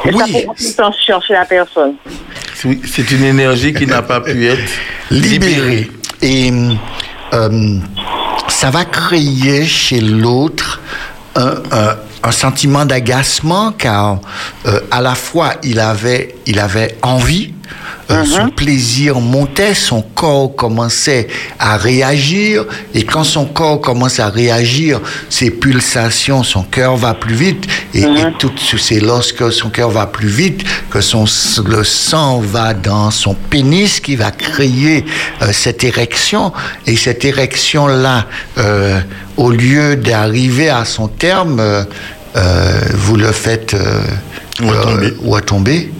oui. Ça une tension chez la personne? C'est une énergie qui n'a pas pu être libérée. Et euh, ça va créer chez l'autre un, un, sentiment d'agacement car euh, à la fois il avait, il avait envie euh, son uh-huh. plaisir montait, son corps commençait à réagir, et quand son corps commence à réagir, ses pulsations, son cœur va plus vite, et, uh-huh. tout c'est lorsque son cœur va plus vite que son le sang va dans son pénis qui va créer euh, cette érection, et cette érection là, euh, au lieu d'arriver à son terme, vous le faites ou à tomber. Ou à tomber.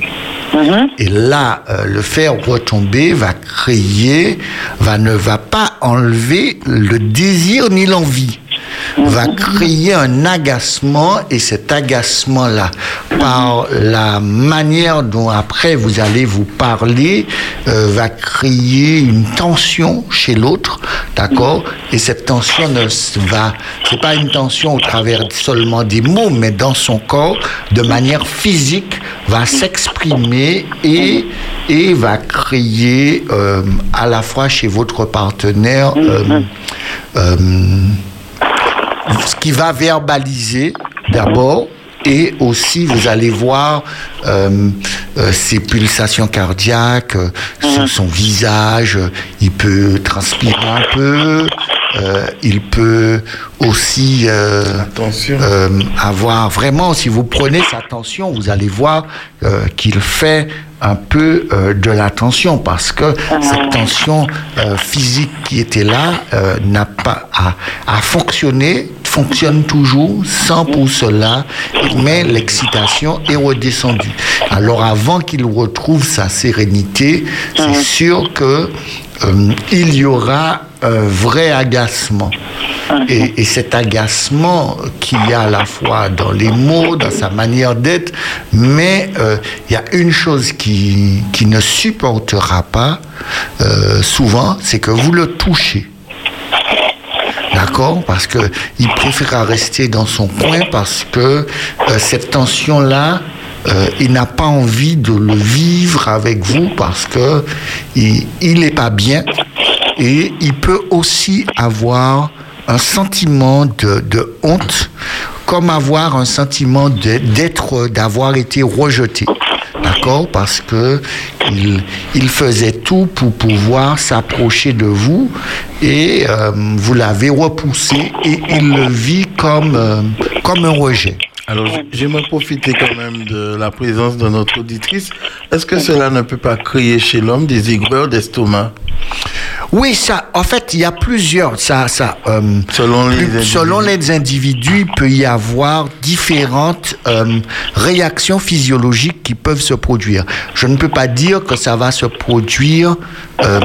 Et là, euh, le fer retombé va créer, va ne va pas enlever le désir ni l'envie va créer un agacement et cet agacement-là, par la manière dont après vous allez vous parler, euh, va créer une tension chez l'autre, d'accord? Et cette tension ne va, c'est pas une tension au travers seulement des mots, mais dans son corps, de manière physique, va s'exprimer et et va créer euh, à la fois chez votre partenaire euh, ce qui va verbaliser d'abord et aussi vous allez voir euh, euh, ses pulsations cardiaques euh, sur son visage, il peut transpirer un peu, il peut aussi avoir vraiment, si vous prenez sa tension, vous allez voir qu'il fait un peu de la tension parce que cette tension physique qui était là n'a pas à, à fonctionner, fonctionne toujours sans pour cela, mais l'excitation est redescendue. Alors avant qu'il retrouve sa sérénité, c'est sûr que euh, il y aura un vrai agacement. Et, et cet agacement qu'il y a à la fois dans les mots, dans sa manière d'être, mais euh, il y a une chose qui, qui ne supportera pas euh, souvent, c'est que vous le touchez. D'accord Parce que il préférera rester dans son coin parce que euh, cette tension-là, euh, il n'a pas envie de le vivre avec vous parce que il n'est pas bien et il peut aussi avoir un sentiment de, de honte comme avoir un sentiment d'être, d'avoir été rejeté. D'accord Parce que il, faisait tout pour pouvoir s'approcher de vous et euh, vous l'avez repoussé et il le vit comme, euh, comme un rejet. Alors, j'aimerais profiter quand même de la présence de notre auditrice. Est-ce que cela ne peut pas créer chez l'homme des aigreurs d'estomac? Oui, ça, en fait, il y a plusieurs. Ça, ça, euh, Selon les plus- individus. selon les individus, il peut y avoir différentes euh, réactions physiologiques qui peuvent se produire. Je ne peux pas dire que ça va se produire euh,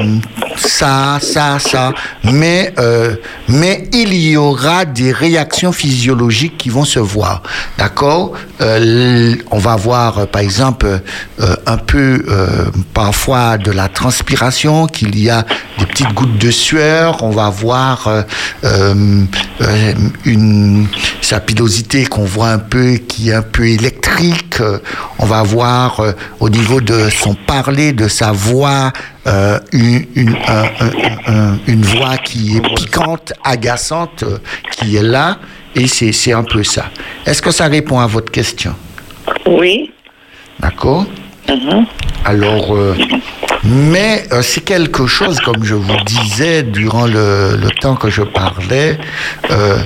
ça, ça, ça, mais euh, mais il y aura des réactions physiologiques qui vont se voir. D'accord? Euh, On va voir, euh, par exemple, euh, un peu euh, parfois de la transpiration, qu'il y a des petites gouttes de sueur. On va voir euh, euh, euh, une sa pilosité qu'on voit un peu, qui est un peu électrique. On va voir euh, au niveau de son parler, de sa voix, euh, une, une, un- un- un- une voix qui est piquante, agaçante, euh, qui est là. Et c'est c'est un peu ça. Est-ce que ça répond à votre question? Oui. D'accord? Alors, euh, mais euh, c'est quelque chose, comme je vous disais durant le, temps que je parlais, euh,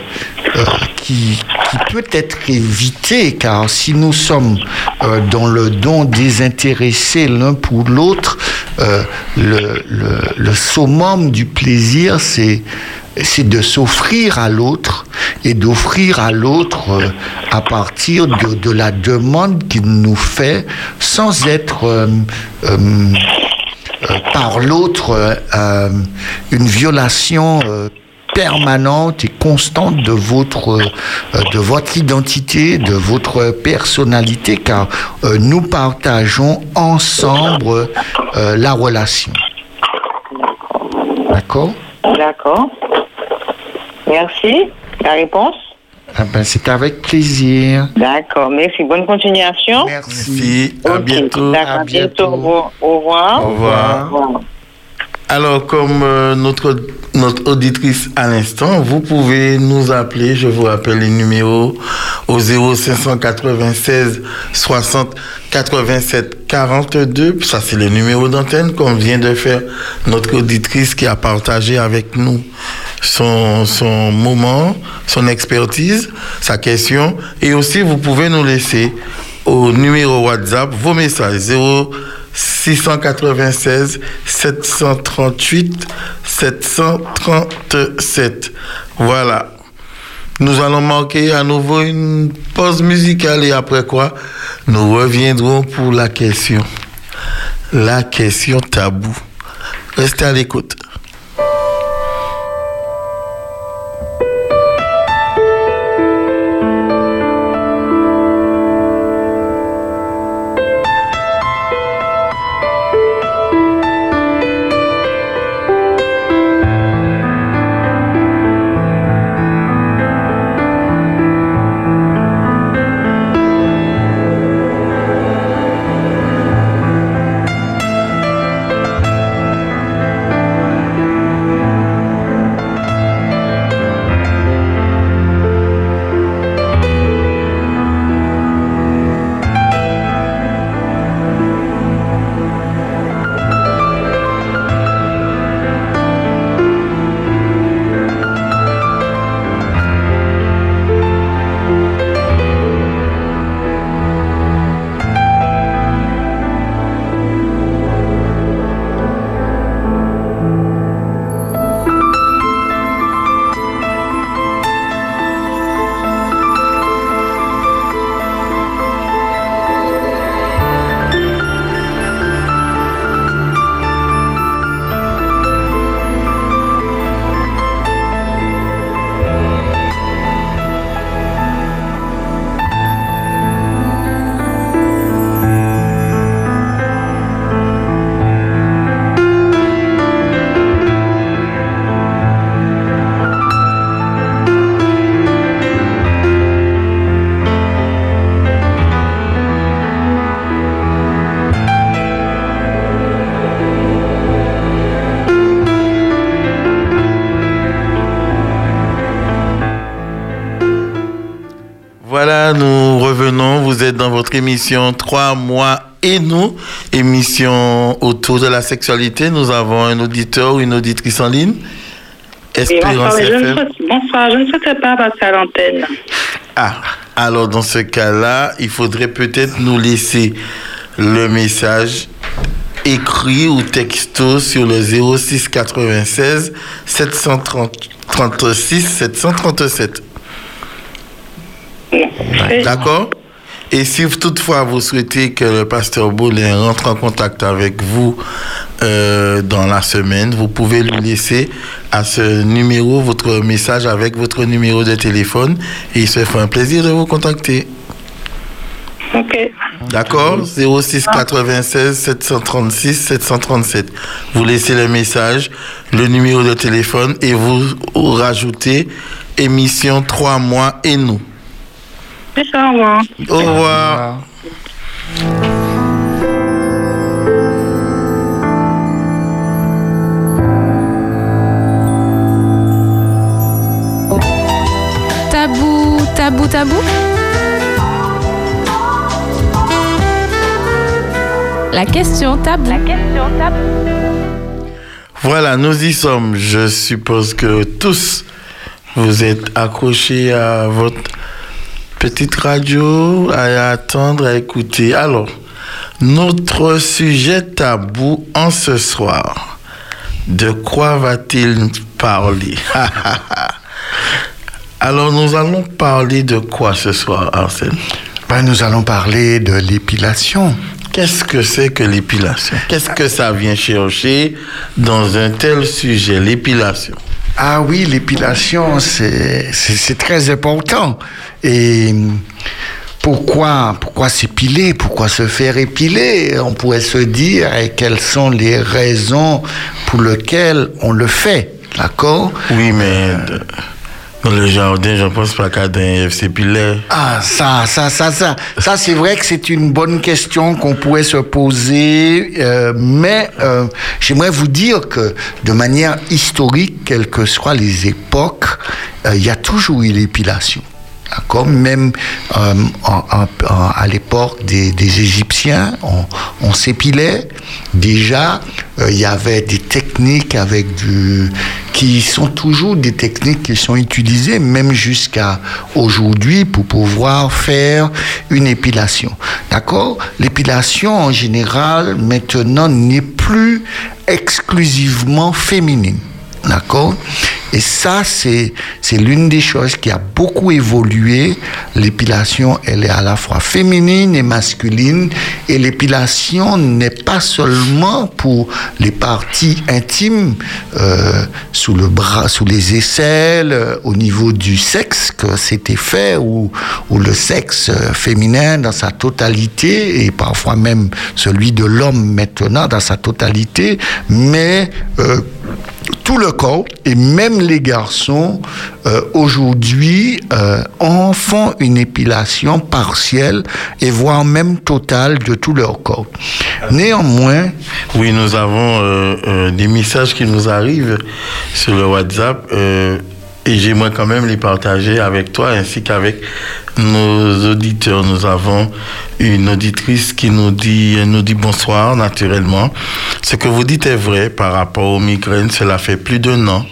euh, qui, qui peut être évité, car si nous sommes euh, dans le don désintéressé l'un pour l'autre, euh, le, le, le summum du plaisir, c'est c'est de s'offrir à l'autre et d'offrir à l'autre euh, à partir de, de la demande qu'il nous fait sans être euh, euh, par l'autre euh, une violation euh, permanente et constante de votre euh, de votre identité, de votre personnalité, car nous partageons ensemble la relation. D'accord? D'accord. Merci. La réponse? Ah ben, C'est avec plaisir. D'accord. Merci. Bonne continuation. Merci. À bientôt. À À bientôt. bientôt. Au revoir. Au revoir. Au revoir. Alors, comme euh, notre, auditrice à l'instant, vous pouvez nous appeler, je vous rappelle les numéros au 0596 60 87 42. Ça, c'est le numéro d'antenne qu'on vient de faire notre auditrice qui a partagé avec nous son, son moment, son expertise, sa question. Et aussi, vous pouvez nous laisser au numéro WhatsApp vos messages 0 696 738 737. Voilà. Nous allons marquer à nouveau une pause musicale et après quoi, nous reviendrons pour la question. la question tabou. Restez à l'écoute. Émission Trois mois et nous, émission autour de la sexualité. Nous avons un auditeur ou une auditrice en ligne. Espérance bonsoir, je ne bonsoir, je ne souhaitais pas passer à l'antenne. Ah, alors dans ce cas-là, il faudrait peut-être nous laisser le message écrit ou texto sur le 06 96 736 737. Et- D'accord? Et si toutefois vous souhaitez que le pasteur Boulin rentre en contact avec vous euh, dans la semaine, vous pouvez lui laisser à ce numéro votre message avec votre numéro de téléphone et il se fera un plaisir de vous contacter. Ok. D'accord? 06 96 736 737. Vous laissez le message, le numéro de téléphone et vous rajoutez émission 3 mois et nous. Au revoir. Au revoir. Tabou, tabou, tabou. La question tabou. La question tabou. Voilà, nous y sommes. Je suppose que tous, vous êtes accrochés à votre petite radio, à attendre, à écouter. Alors, notre sujet tabou en ce soir, de quoi va-t-il parler? Alors, nous allons parler de quoi ce soir, Arsène? Ben, nous allons parler de l'épilation. Qu'est-ce que c'est que l'épilation? Qu'est-ce que ça vient chercher dans un tel sujet, l'épilation? Ah oui, l'épilation, c'est très important. Et pourquoi, pourquoi s'épiler? Pourquoi se faire épiler? On pourrait se dire et quelles sont les raisons pour lesquelles on le fait. D'accord? Oui, mais de- dans le jardin, je pense pas qu'à d'un FC. Ah, ça, ça, ça, ça. Ça, c'est vrai que c'est une bonne question qu'on pourrait se poser, euh, mais euh, j'aimerais vous dire que de manière historique, quelles que soient les époques, euh, il y a toujours eu l'épilation. D'accord Même euh, à l'époque des, des Égyptiens, on, on s'épilait. Déjà, euh, il y avait des techniques avec du, qui sont toujours des techniques qui sont utilisées, même jusqu'à aujourd'hui, pour pouvoir faire une épilation. D'accord? L'épilation, en général, maintenant, n'est plus exclusivement féminine. D'accord? Et ça, c'est, l'une des choses qui a beaucoup évolué. L'épilation, elle est à la fois féminine et masculine. Et l'épilation n'est pas seulement pour les parties intimes, euh, sous le bras, sous les aisselles, euh, au niveau du sexe que c'était fait, ou, le sexe féminin dans sa totalité, et parfois même celui de l'homme maintenant dans sa totalité, mais euh, tout le corps, et même les garçons, euh, aujourd'hui, euh, en font une épilation partielle et voire même totale de tout leur corps. Néanmoins... Oui, nous avons euh, des messages qui nous arrivent sur le WhatsApp et j'aimerais quand même les partager avec toi ainsi qu'avec nos auditeurs. Nous avons une auditrice qui nous dit, nous dit bonsoir naturellement. Ce que vous dites est vrai par rapport aux migraines. Cela fait plus d'un an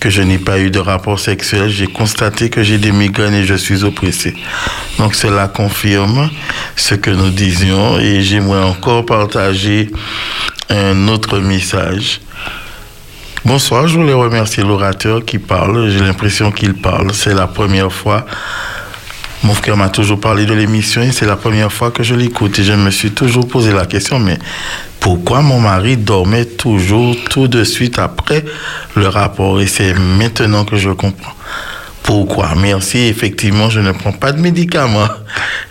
que je n'ai pas eu de rapport sexuel. J'ai constaté que j'ai des migraines et je suis oppressé. Donc cela confirme ce que nous disions et j'aimerais encore partager un autre message. Bonsoir, je voulais remercier l'orateur qui parle. J'ai l'impression qu'il parle. C'est la première fois. Mon frère m'a toujours parlé de l'émission et c'est la première fois que je l'écoute. Et je me suis toujours posé la question, mais pourquoi mon mari dormait toujours tout de suite après le rapport? Et c'est maintenant que je comprends. Pourquoi? Merci, effectivement, je ne prends pas de médicaments.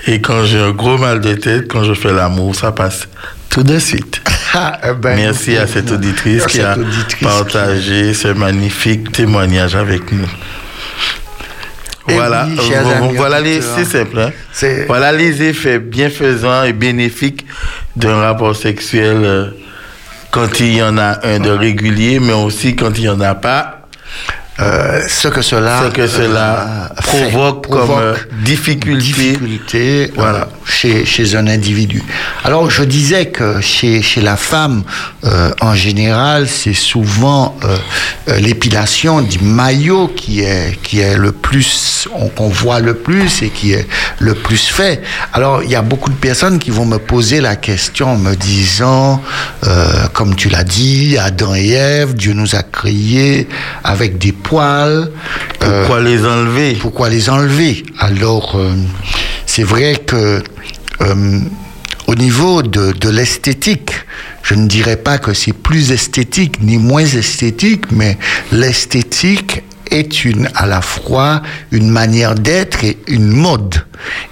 Et quand j'ai un gros mal de tête, quand je fais l'amour, ça passe tout de suite. Ah, eh ben, Merci à cette auditrice qui cette a partagé ce magnifique témoignage avec nous. Eh Voilà, oui, amis voilà les, c'est simple. hein. Voilà les effets bienfaisants et bénéfiques d'un rapport sexuel euh, quand il y en a un de régulier, mais aussi quand il n'y en a pas. Euh, ce que cela, Ce que cela euh, fait, provoque comme, euh, difficulté. difficulté, Voilà. chez, chez un individu. Alors je disais que chez, chez la femme, en général, c'est souvent l'épilation du maillot qui est, qui est le plus, on- qu'on voit le plus et qui est le plus fait. Alors il y a beaucoup de personnes qui vont me poser la question en me disant, comme tu l'as dit, Adam et Ève, Dieu nous a créés avec des poils. euh, Pourquoi les enlever? pourquoi les enlever? Alors, euh, c'est vrai que euh, au niveau de, de l'esthétique, je ne dirais pas que c'est plus esthétique ni moins esthétique, mais l'esthétique est une, à la fois une manière d'être et une mode.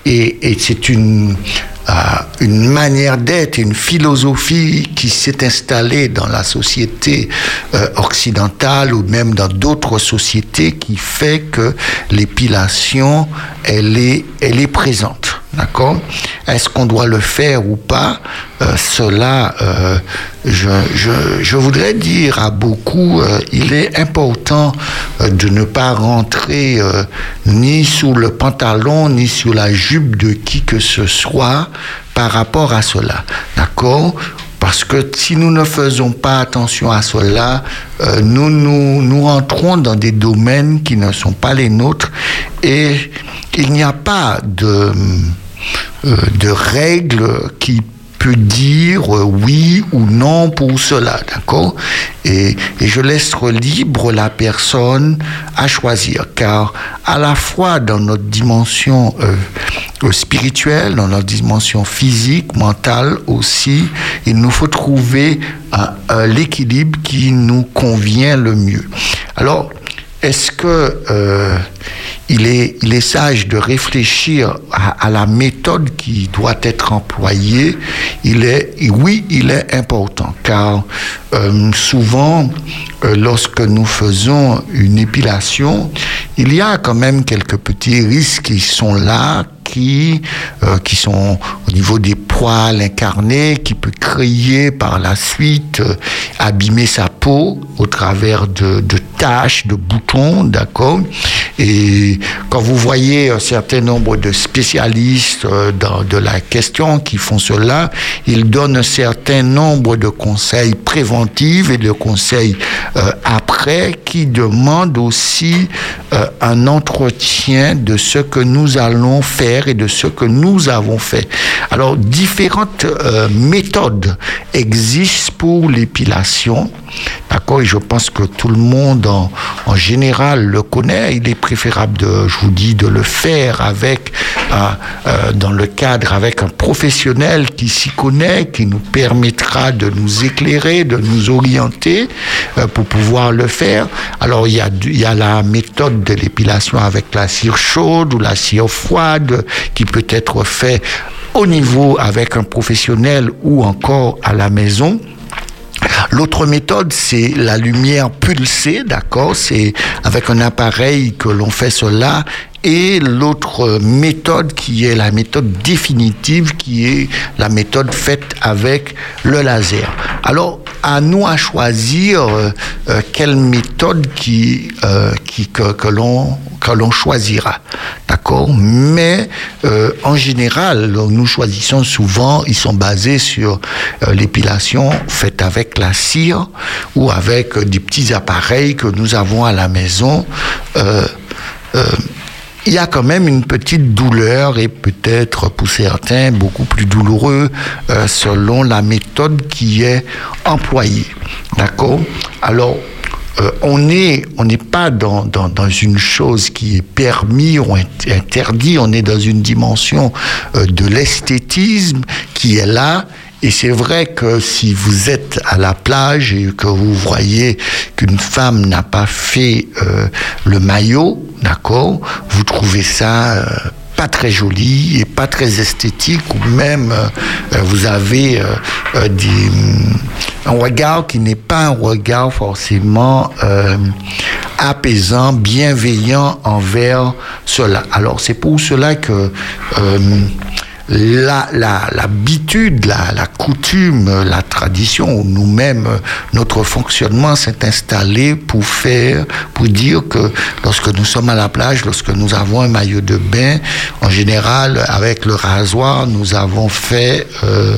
Et, et c'est une, euh, une manière d'être, une philosophie qui s'est installée dans la société euh, occidentale ou même dans d'autres sociétés qui fait que l'épilation, elle est, elle est présente. D'accord? Est-ce qu'on doit le faire ou pas? Euh, Cela, euh, je, je, je voudrais dire à beaucoup, euh, il est important de ne pas rentrer euh, ni sous le pantalon, ni sous la jupe de qui que ce soit par rapport à cela. D'accord? Parce que si nous ne faisons pas attention à cela, euh, nous, nous, nous rentrons dans des domaines qui ne sont pas les nôtres et il n'y a pas de, euh, de règles qui dire euh, oui ou non pour cela, d'accord? Et, je laisse libre la personne à choisir, car à la fois dans notre dimension euh, euh, spirituelle, dans notre dimension physique, mentale aussi, il nous faut trouver l'équilibre qui nous convient le mieux. Alors, est-ce que il, est, il est sage de réfléchir à, à la méthode qui doit être employée. Il est, oui, il est important, car euh, souvent, euh, lorsque nous faisons une épilation, il y a quand même quelques petits risques qui sont là, qui, euh, qui sont au niveau des poils incarnés, qui peut créer par la suite, euh, abîmer sa peau au travers de, de taches, de boutons, d'accord? Et quand vous voyez un certain nombre de spécialistes euh, de la question qui font cela, ils donnent un certain nombre de conseils préventifs et de conseils euh, après qui demandent aussi euh, un entretien de ce que nous allons faire et de ce que nous avons fait. Alors, différentes méthodes existent pour l'épilation. D'accord Et je pense que tout le monde en, en, général le connaît. Il est préférable, de, je vous dis, de le faire avec, euh, dans le cadre avec un professionnel qui s'y connaît, qui nous permettra de nous éclairer, de nous orienter euh, pour pouvoir le faire. Alors il y a, la méthode de l'épilation avec la cire chaude ou la cire froide qui peut être fait au niveau avec un professionnel ou encore à la maison. L'autre méthode, c'est la lumière pulsée, d'accord? C'est avec un appareil que l'on fait cela et l'autre méthode qui est la méthode définitive, qui est la méthode faite avec le laser. Alors, à nous à choisir euh, euh, quelle méthode qui, euh, qui que, que l'on choisira, d'accord? Mais euh, en général, nous choisissons souvent, ils sont basés sur l'épilation faite avec la cire ou avec des petits appareils que nous avons à la maison. Il y a quand même une petite douleur et peut-être pour certains beaucoup plus douloureux euh, selon la méthode qui est employée. D'accord? Alors, euh, on n'est on n'est pas dans, dans, une chose qui est permis ou interdit, on est dans une dimension euh, de l'esthétisme qui est là. Et c'est vrai que si vous êtes à la plage et que vous voyez qu'une femme n'a pas fait le maillot, d'accord, vous trouvez ça euh, pas très joli et pas très esthétique, ou même euh, vous avez des, un regard qui n'est pas un regard forcément apaisant, bienveillant envers cela. Alors c'est pour cela que l'habitude, la, la, coutume, la tradition, ou nous-mêmes, notre fonctionnement s'est installé pour faire, pour dire que lorsque nous sommes à la plage, lorsque nous avons un maillot de bain, en général, avec le rasoir, nous avons fait euh,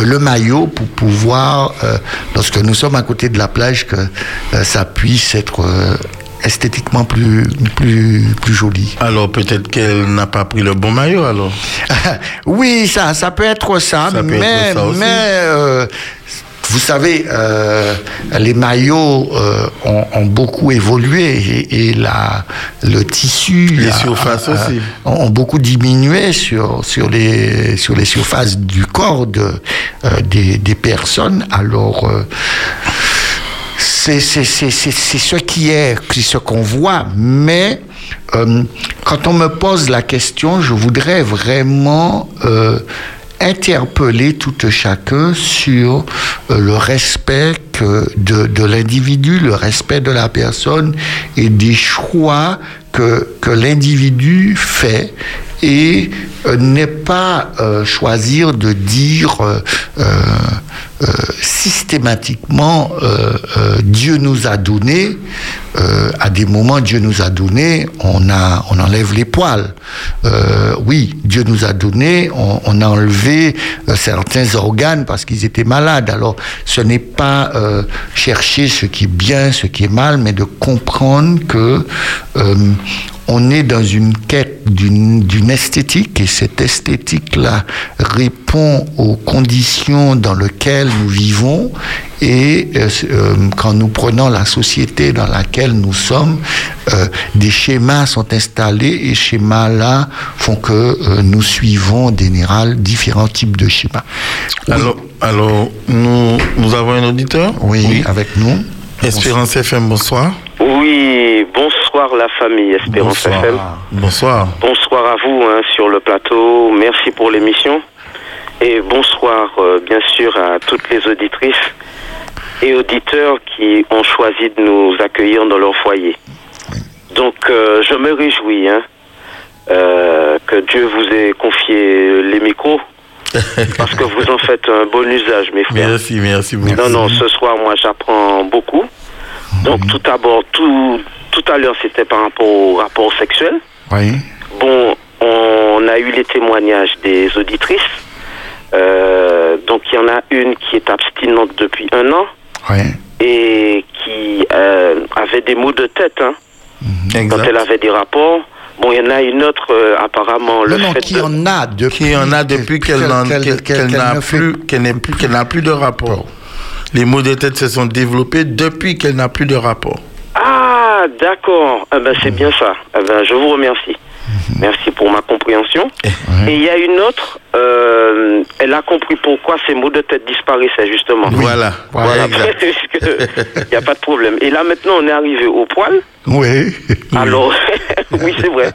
le maillot pour pouvoir, euh, lorsque nous sommes à côté de la plage, que euh, ça puisse être esthétiquement plus, plus, plus jolie. Alors peut-être qu'elle n'a pas pris le bon maillot alors Oui, ça, ça peut être ça, mais, être ça aussi. mais euh, vous savez, euh, les maillots euh, ont, ont beaucoup évolué et, et la, le tissu Les surfaces a- a- aussi. ont beaucoup diminué sur, sur, les, sur les surfaces du corps de, des, des personnes. Alors, c'est ce qui est, c'est ce qu'on voit, mais euh, quand on me pose la question, je voudrais vraiment euh, interpeller tout un chacun sur euh, le respect de, l'individu, le respect de la personne et des choix que l'individu fait et euh, n'est pas euh, choisir de dire euh, systématiquement Dieu nous a donné à des moments Dieu nous a donné on a on enlève les poils. Oui Dieu nous a donné on, a enlevé certains organes parce qu'ils étaient malades. Alors ce n'est pas chercher ce qui est bien ce qui est mal mais de comprendre que on est dans une quête d'une d'une esthétique et cette esthétique-là répond aux conditions dans lesquelles nous vivons et euh, euh, quand nous prenons la société dans laquelle nous sommes, euh, des schémas sont installés et ces schémas-là font que euh, nous suivons en général différents types de schémas. Alors, alors nous, nous avons un auditeur? Oui, avec nous. Espérance FM, bonsoir. Oui, bonsoir la famille Espérance bonsoir. FM. Bonsoir. Bonsoir à vous hein, sur le plateau. Merci pour l'émission. Et bonsoir euh, bien sûr à toutes les auditrices et auditeurs qui ont choisi de nous accueillir dans leur foyer. Donc euh, je me réjouis hein, euh, que Dieu vous ait confié les micros parce que vous en faites un bon usage mes frères. Merci, merci beaucoup. Non, non, ce soir, moi, j'apprends beaucoup. Donc, tout d'abord, tout, tout à l'heure, c'était par rapport au rapport sexuel. Oui. Bon, on a eu les témoignages des auditrices. Euh, donc, il y en a une qui est abstinente depuis un an Oui. et qui euh, avait des maux de tête hein, quand Exact. elle avait des rapports. Bon, il y en a une autre, euh, apparemment, le Non, non, fait qui de... en a depuis Qui en a depuis qu'elle n'a plus, qu'elle n'est plus, qu'elle n'a plus de rapport. les maux de tête se sont développés depuis qu'elle n'a plus de rapport. Ah, d'accord. Eh ben, c'est bien ça. Eh ben, je vous remercie. Merci pour ma compréhension. Et il y a une autre, euh, elle a compris pourquoi ces maux de tête disparaissaient justement. Voilà, voilà. Il n'y a pas de problème. Et là maintenant, on est arrivé au poil. Oui. Alors, oui, c'est vrai.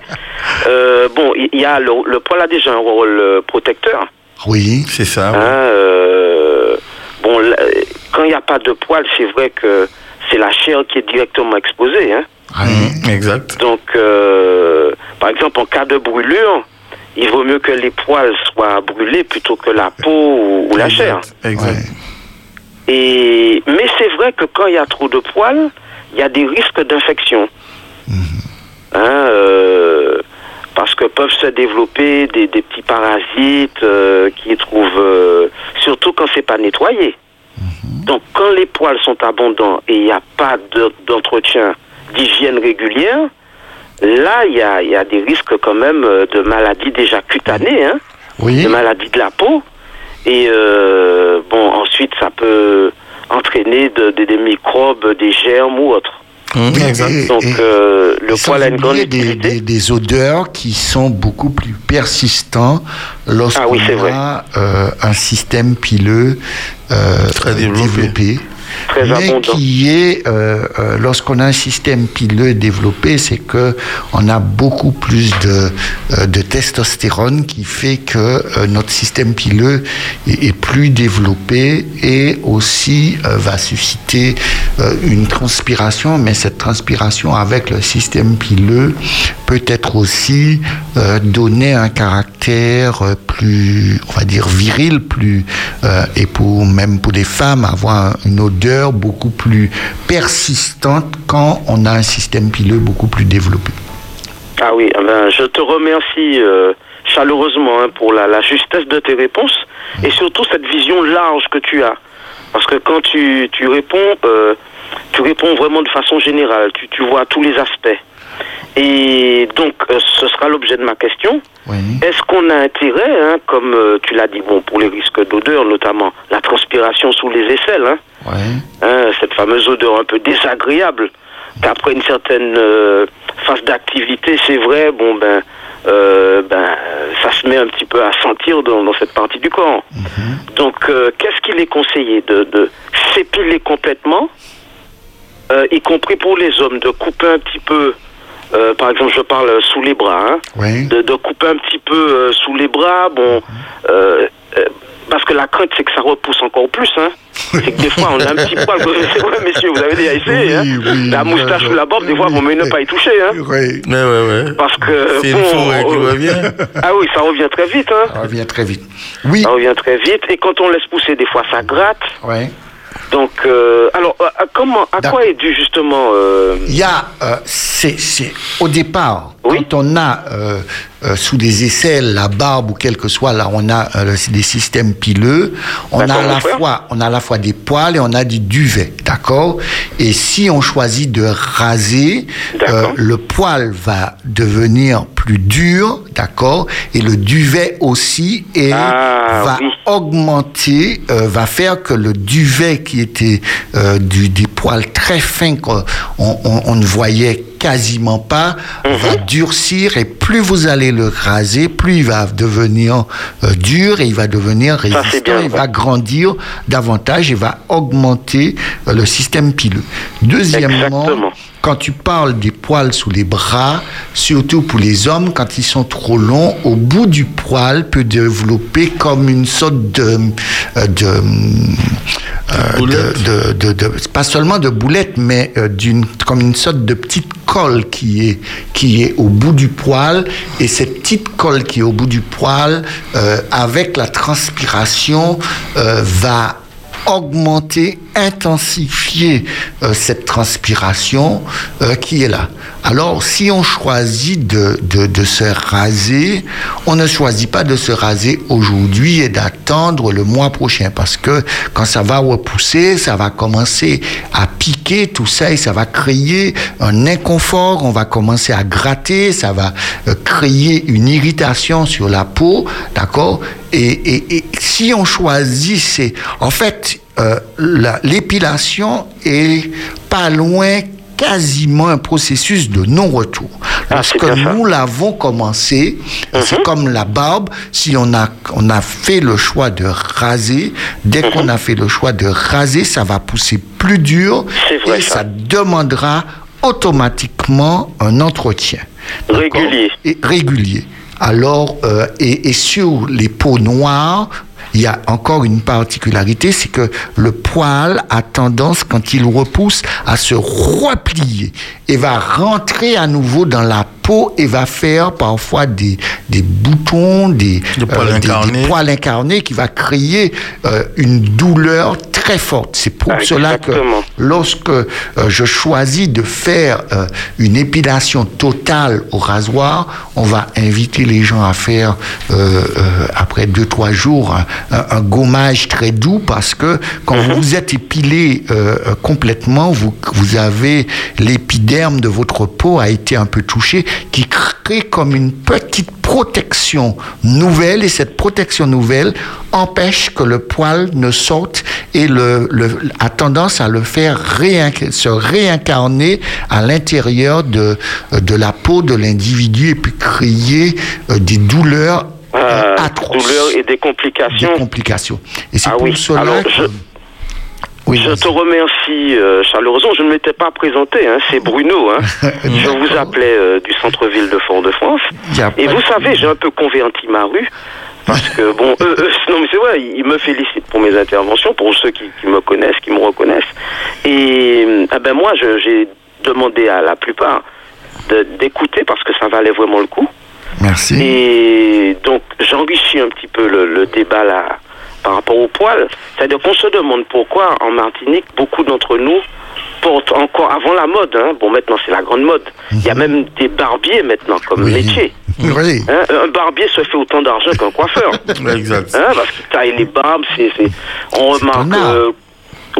Euh, bon, il y a le, le poil a déjà un rôle euh, protecteur. Oui. C'est ça. Hein, euh, bon, là, quand il n'y a pas de poil, c'est vrai que c'est la chair qui est directement exposée. Hein. Mhm, exact. Donc, euh, par exemple, en cas de brûlure, il vaut mieux que les poils soient brûlés plutôt que la peau ou, ou la chair. Exact. Et mais c'est vrai que quand il y a trop de poils, il y a des risques d'infection. Hein, euh, parce que peuvent se développer des, des petits parasites euh, qui trouvent, euh, surtout quand c'est pas nettoyé. Donc quand les poils sont abondants et il n'y a pas de- d'entretien, d'hygiène régulière, là il y a, il y a des risques quand même euh, de maladies déjà cutanées, hein, Oui. de maladies de la peau. Et euh, bon, ensuite ça peut entraîner de- de- des microbes, des germes ou autres. Oui, exact. et- Donc euh, le poil a une grande des, des- des odeurs qui sont beaucoup plus persistants lorsqu'on Ah oui, c'est vrai. a euh, un système pileux euh, Très développé. Très mais abondant. qui est, euh, euh, lorsqu'on a un système pileux développé, c'est que on a beaucoup plus de, euh, de testostérone qui fait que notre système pileux est, est plus développé et aussi euh, va susciter euh, une transpiration, mais cette transpiration avec le système pileux peut être aussi euh, donner un caractère plus, on va dire, viril, plus, et pour même pour des femmes, avoir une odeur beaucoup plus persistante quand on a un système pileux beaucoup plus développé. Ah oui, eh ben, je te remercie euh, chaleureusement hein, pour la, la justesse de tes réponses et surtout cette vision large que tu as. Parce que quand tu, tu réponds, euh, tu réponds vraiment de façon générale, tu, tu vois tous les aspects. Et donc, euh, ce sera l'objet de ma question. Oui. Est-ce qu'on a intérêt, hein, comme euh, tu l'as dit, bon, pour les risques d'odeur notamment, la transpiration sous les aisselles, hein, Ouais. hein, cette fameuse odeur un peu désagréable qu'après une certaine euh, phase d'activité, c'est vrai, bon ben, euh, ben, ça se met un petit peu à sentir dans, dans cette partie du corps. Donc, euh, qu'est-ce qu'il est conseillé de, de s'épiler complètement, y compris pour les hommes, de couper un petit peu. par exemple, je parle sous les bras, hein, Oui. de, de couper un petit peu sous les bras, bon, euh, euh, parce que la crainte c'est que ça repousse encore plus, hein. C'est que des fois on a un petit poil, c'est vrai messieurs, vous avez déjà essayé, hein. Oui, la moustache ou la barbe, des fois oui. mieux ne pas y toucher, hein. Oui. Mais ouais, ouais. Parce que C'est une bon, qui euh, revient. Ah oui, ça revient très vite, hein. Ça revient très vite. Oui. Ça revient très vite et quand on laisse pousser, des fois ça gratte. Ouais. Donc, euh, alors, euh, euh, comment, à quoi est dû justement euh, Il y a, euh, c'est, c'est au départ, Oui. quand on a euh, sous des aisselles la barbe ou quel que soit, là on a euh, des systèmes pileux, on a à la fois, on a à la fois des poils et on a du duvet, d'accord? Et si on choisit de raser, euh, le poil va devenir plus dur, d'accord, et le duvet aussi, et Ah, va oui. augmenter, va faire que le duvet qui était du, des poils très fins qu'on on, on- on ne voyait quasiment pas va durcir et plus vous allez le raser, plus il va devenir euh, dur et il va devenir résistant, bien, il va grandir davantage et va augmenter euh, le système pileux. Deuxièmement, Exactement. Quand tu parles des poils sous les bras, surtout pour les hommes, quand ils sont trop longs, au bout du poil peut développer comme une sorte de, euh, de, euh, de, de- de- de- pas seulement de boulette, mais euh, d'une, comme une sorte de petite colle qui est, qui est au bout du poil. Et cette petite colle qui est au bout du poil, euh, avec la transpiration, euh, va augmenter, intensifier euh, cette transpiration euh, qui est là. Alors, si on choisit de, de, de se raser, on ne choisit pas de se raser aujourd'hui et d'attendre le mois prochain parce que quand ça va repousser, ça va commencer à piquer tout ça et ça va créer un inconfort, on va commencer à gratter, ça va euh, créer une irritation sur la peau, d'accord? Et, et, et si on choisit, c'est en fait euh, la- l'épilation est pas loin quasiment un processus de non-retour. Ah, Lorsque nous l'avons commencé, c'est comme la barbe, si on a, on a fait le choix de raser, dès Mhm. qu'on a fait le choix de raser, ça va pousser plus dur vrai, et ça. ça demandera automatiquement un entretien. Régulier. Et régulier. Alors, euh, et, et sur les peaux noires, il y a encore une particularité, c'est que le poil a tendance, quand il repousse, à se replier et va rentrer à nouveau dans la peau et va faire parfois des, des boutons, des, Des poils des- des incarnés. poils incarnés qui va créer euh, une douleur très forte. C'est pour Ah, cela que lorsque euh, je choisis de faire euh, une épilation totale au rasoir, on va inviter les gens à faire euh, après deux trois jours un, gommage très doux parce que quand Mhm. vous vous êtes épilé complètement, vous vous avez l'épiderme de votre peau a été un peu touché, qui crée comme une petite protection nouvelle et cette protection nouvelle empêche que le poil ne sorte et le, le- a tendance à le faire réinc- se réincarner à l'intérieur de, de la peau de l'individu et puis créer euh, des douleurs euh, Euh, atroces, douleur et des des complications. complications. Et c'est Ah pour oui. cela Alors, que... je- Oui, Je te remercie euh, chaleureusement. Je ne m'étais pas présenté. Hein. C'est Bruno. Hein. je vous appelais euh, du centre-ville de Fort-de-France. Et vous de- savez, j'ai un peu converti ma rue. Parce que, bon, eux, eux, non, mais c'est vrai, ils me félicitent pour mes interventions, pour ceux qui, qui me connaissent, qui me reconnaissent. Et, euh, ah ben moi, j'ai demandé à la plupart d'écouter parce que ça valait vraiment le coup. Merci. Et donc, j'enrichis un petit peu le, le débat là par rapport au poil. C'est-à-dire qu'on se demande pourquoi en Martinique, beaucoup d'entre nous portent encore avant la mode. Hein, bon, maintenant c'est la grande mode. Il y a même des barbiers maintenant comme Oui. métier. Oui. Hein, un barbier se fait autant d'argent qu'un coiffeur. Exact. Hein, parce qu'il taille les barbes, c'est, on remarque, euh,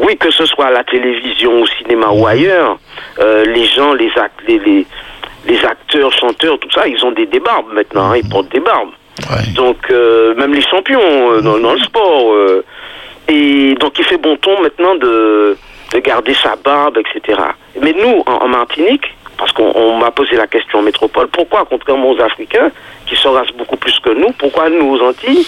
oui, que ce soit à la télévision, au cinéma ou ailleurs, euh, les gens, les, act- les, les, les acteurs, chanteurs, tout ça, ils ont des, des barbes maintenant, hein, ils portent des barbes. Donc, euh, même les champions euh, dans, le sport. euh, et donc, il fait bon ton maintenant de, de garder sa barbe, etc. Mais nous, en, Martinique, parce qu'on on m'a posé la question en métropole, pourquoi, contrairement aux Africains, qui se rasent beaucoup plus que nous, pourquoi nous, aux Antilles,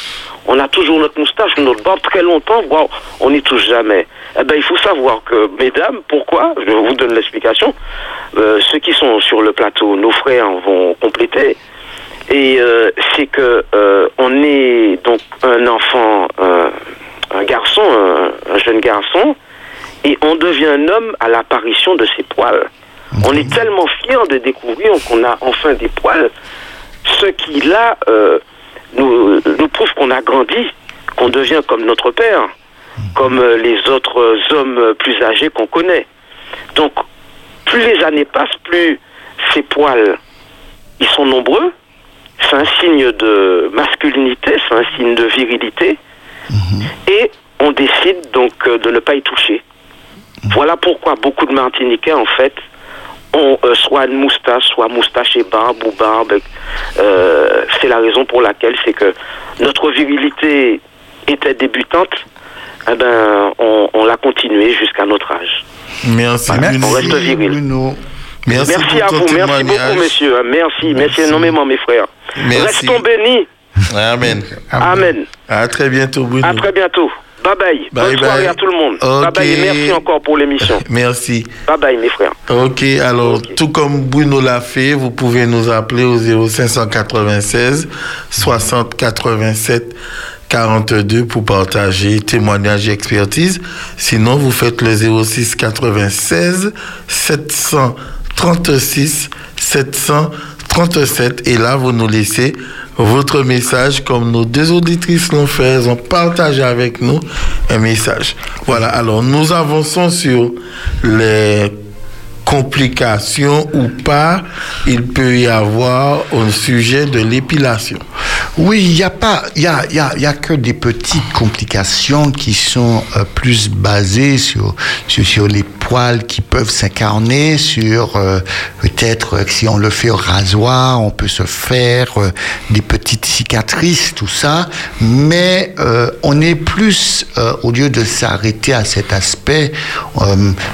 on a toujours notre moustache, notre barbe très longtemps, voire on n'y touche jamais Eh ben, il faut savoir que, mesdames, pourquoi Je vous donne l'explication. Ceux qui sont sur le plateau, nos frères vont compléter. Et euh, c'est que euh, on est donc un enfant, euh, un garçon, un, un jeune garçon, et on devient un homme à l'apparition de ses poils. On est tellement fiers de découvrir qu'on a enfin des poils, ce qui là nous, prouve qu'on a grandi, qu'on devient comme notre père, comme les autres hommes plus âgés qu'on connaît. Donc, plus les années passent, plus ces poils, ils sont nombreux. C'est un signe de masculinité, c'est un signe de virilité. Et on décide donc euh, de ne pas y toucher. Voilà pourquoi beaucoup de Martiniquais, en fait, ont euh, soit une moustache, soit moustache et barbe ou barbe. Euh, c'est la raison pour laquelle c'est que notre virilité était débutante. Eh ben, on, on l'a continué jusqu'à notre âge. Merci, Bruno. on reste viril. Bruno. Merci, Merci à vous, merci beaucoup, messieurs. Merci, merci, Merci. énormément, mes frères. Merci. Restons bénis. Amen. Amen. À très bientôt, Bruno. À très bientôt. Bye bye. Bye Bonne soirée bye. à tout le monde. Bye bye et merci encore pour l'émission. Merci. Bye bye, mes frères. Ok, alors tout comme Bruno l'a fait, vous pouvez nous appeler au 0596 60 87 42 pour partager témoignages et expertise. Sinon, vous faites le 06 96 736 737 et là, vous nous laissez votre message comme nos deux auditrices l'ont fait. Elles ont partagé avec nous un message. Voilà, alors nous avançons sur les complications ou pas il peut y avoir au sujet de l'épilation. Oui, il n'y a pas, il y a, y y a que des petites complications qui sont euh, plus basées sur, sur, les poils qui peuvent s'incarner, sur euh, peut-être euh, si on le fait au rasoir, on peut se faire des petites cicatrices, tout ça, mais on est plus, au lieu de s'arrêter à cet aspect,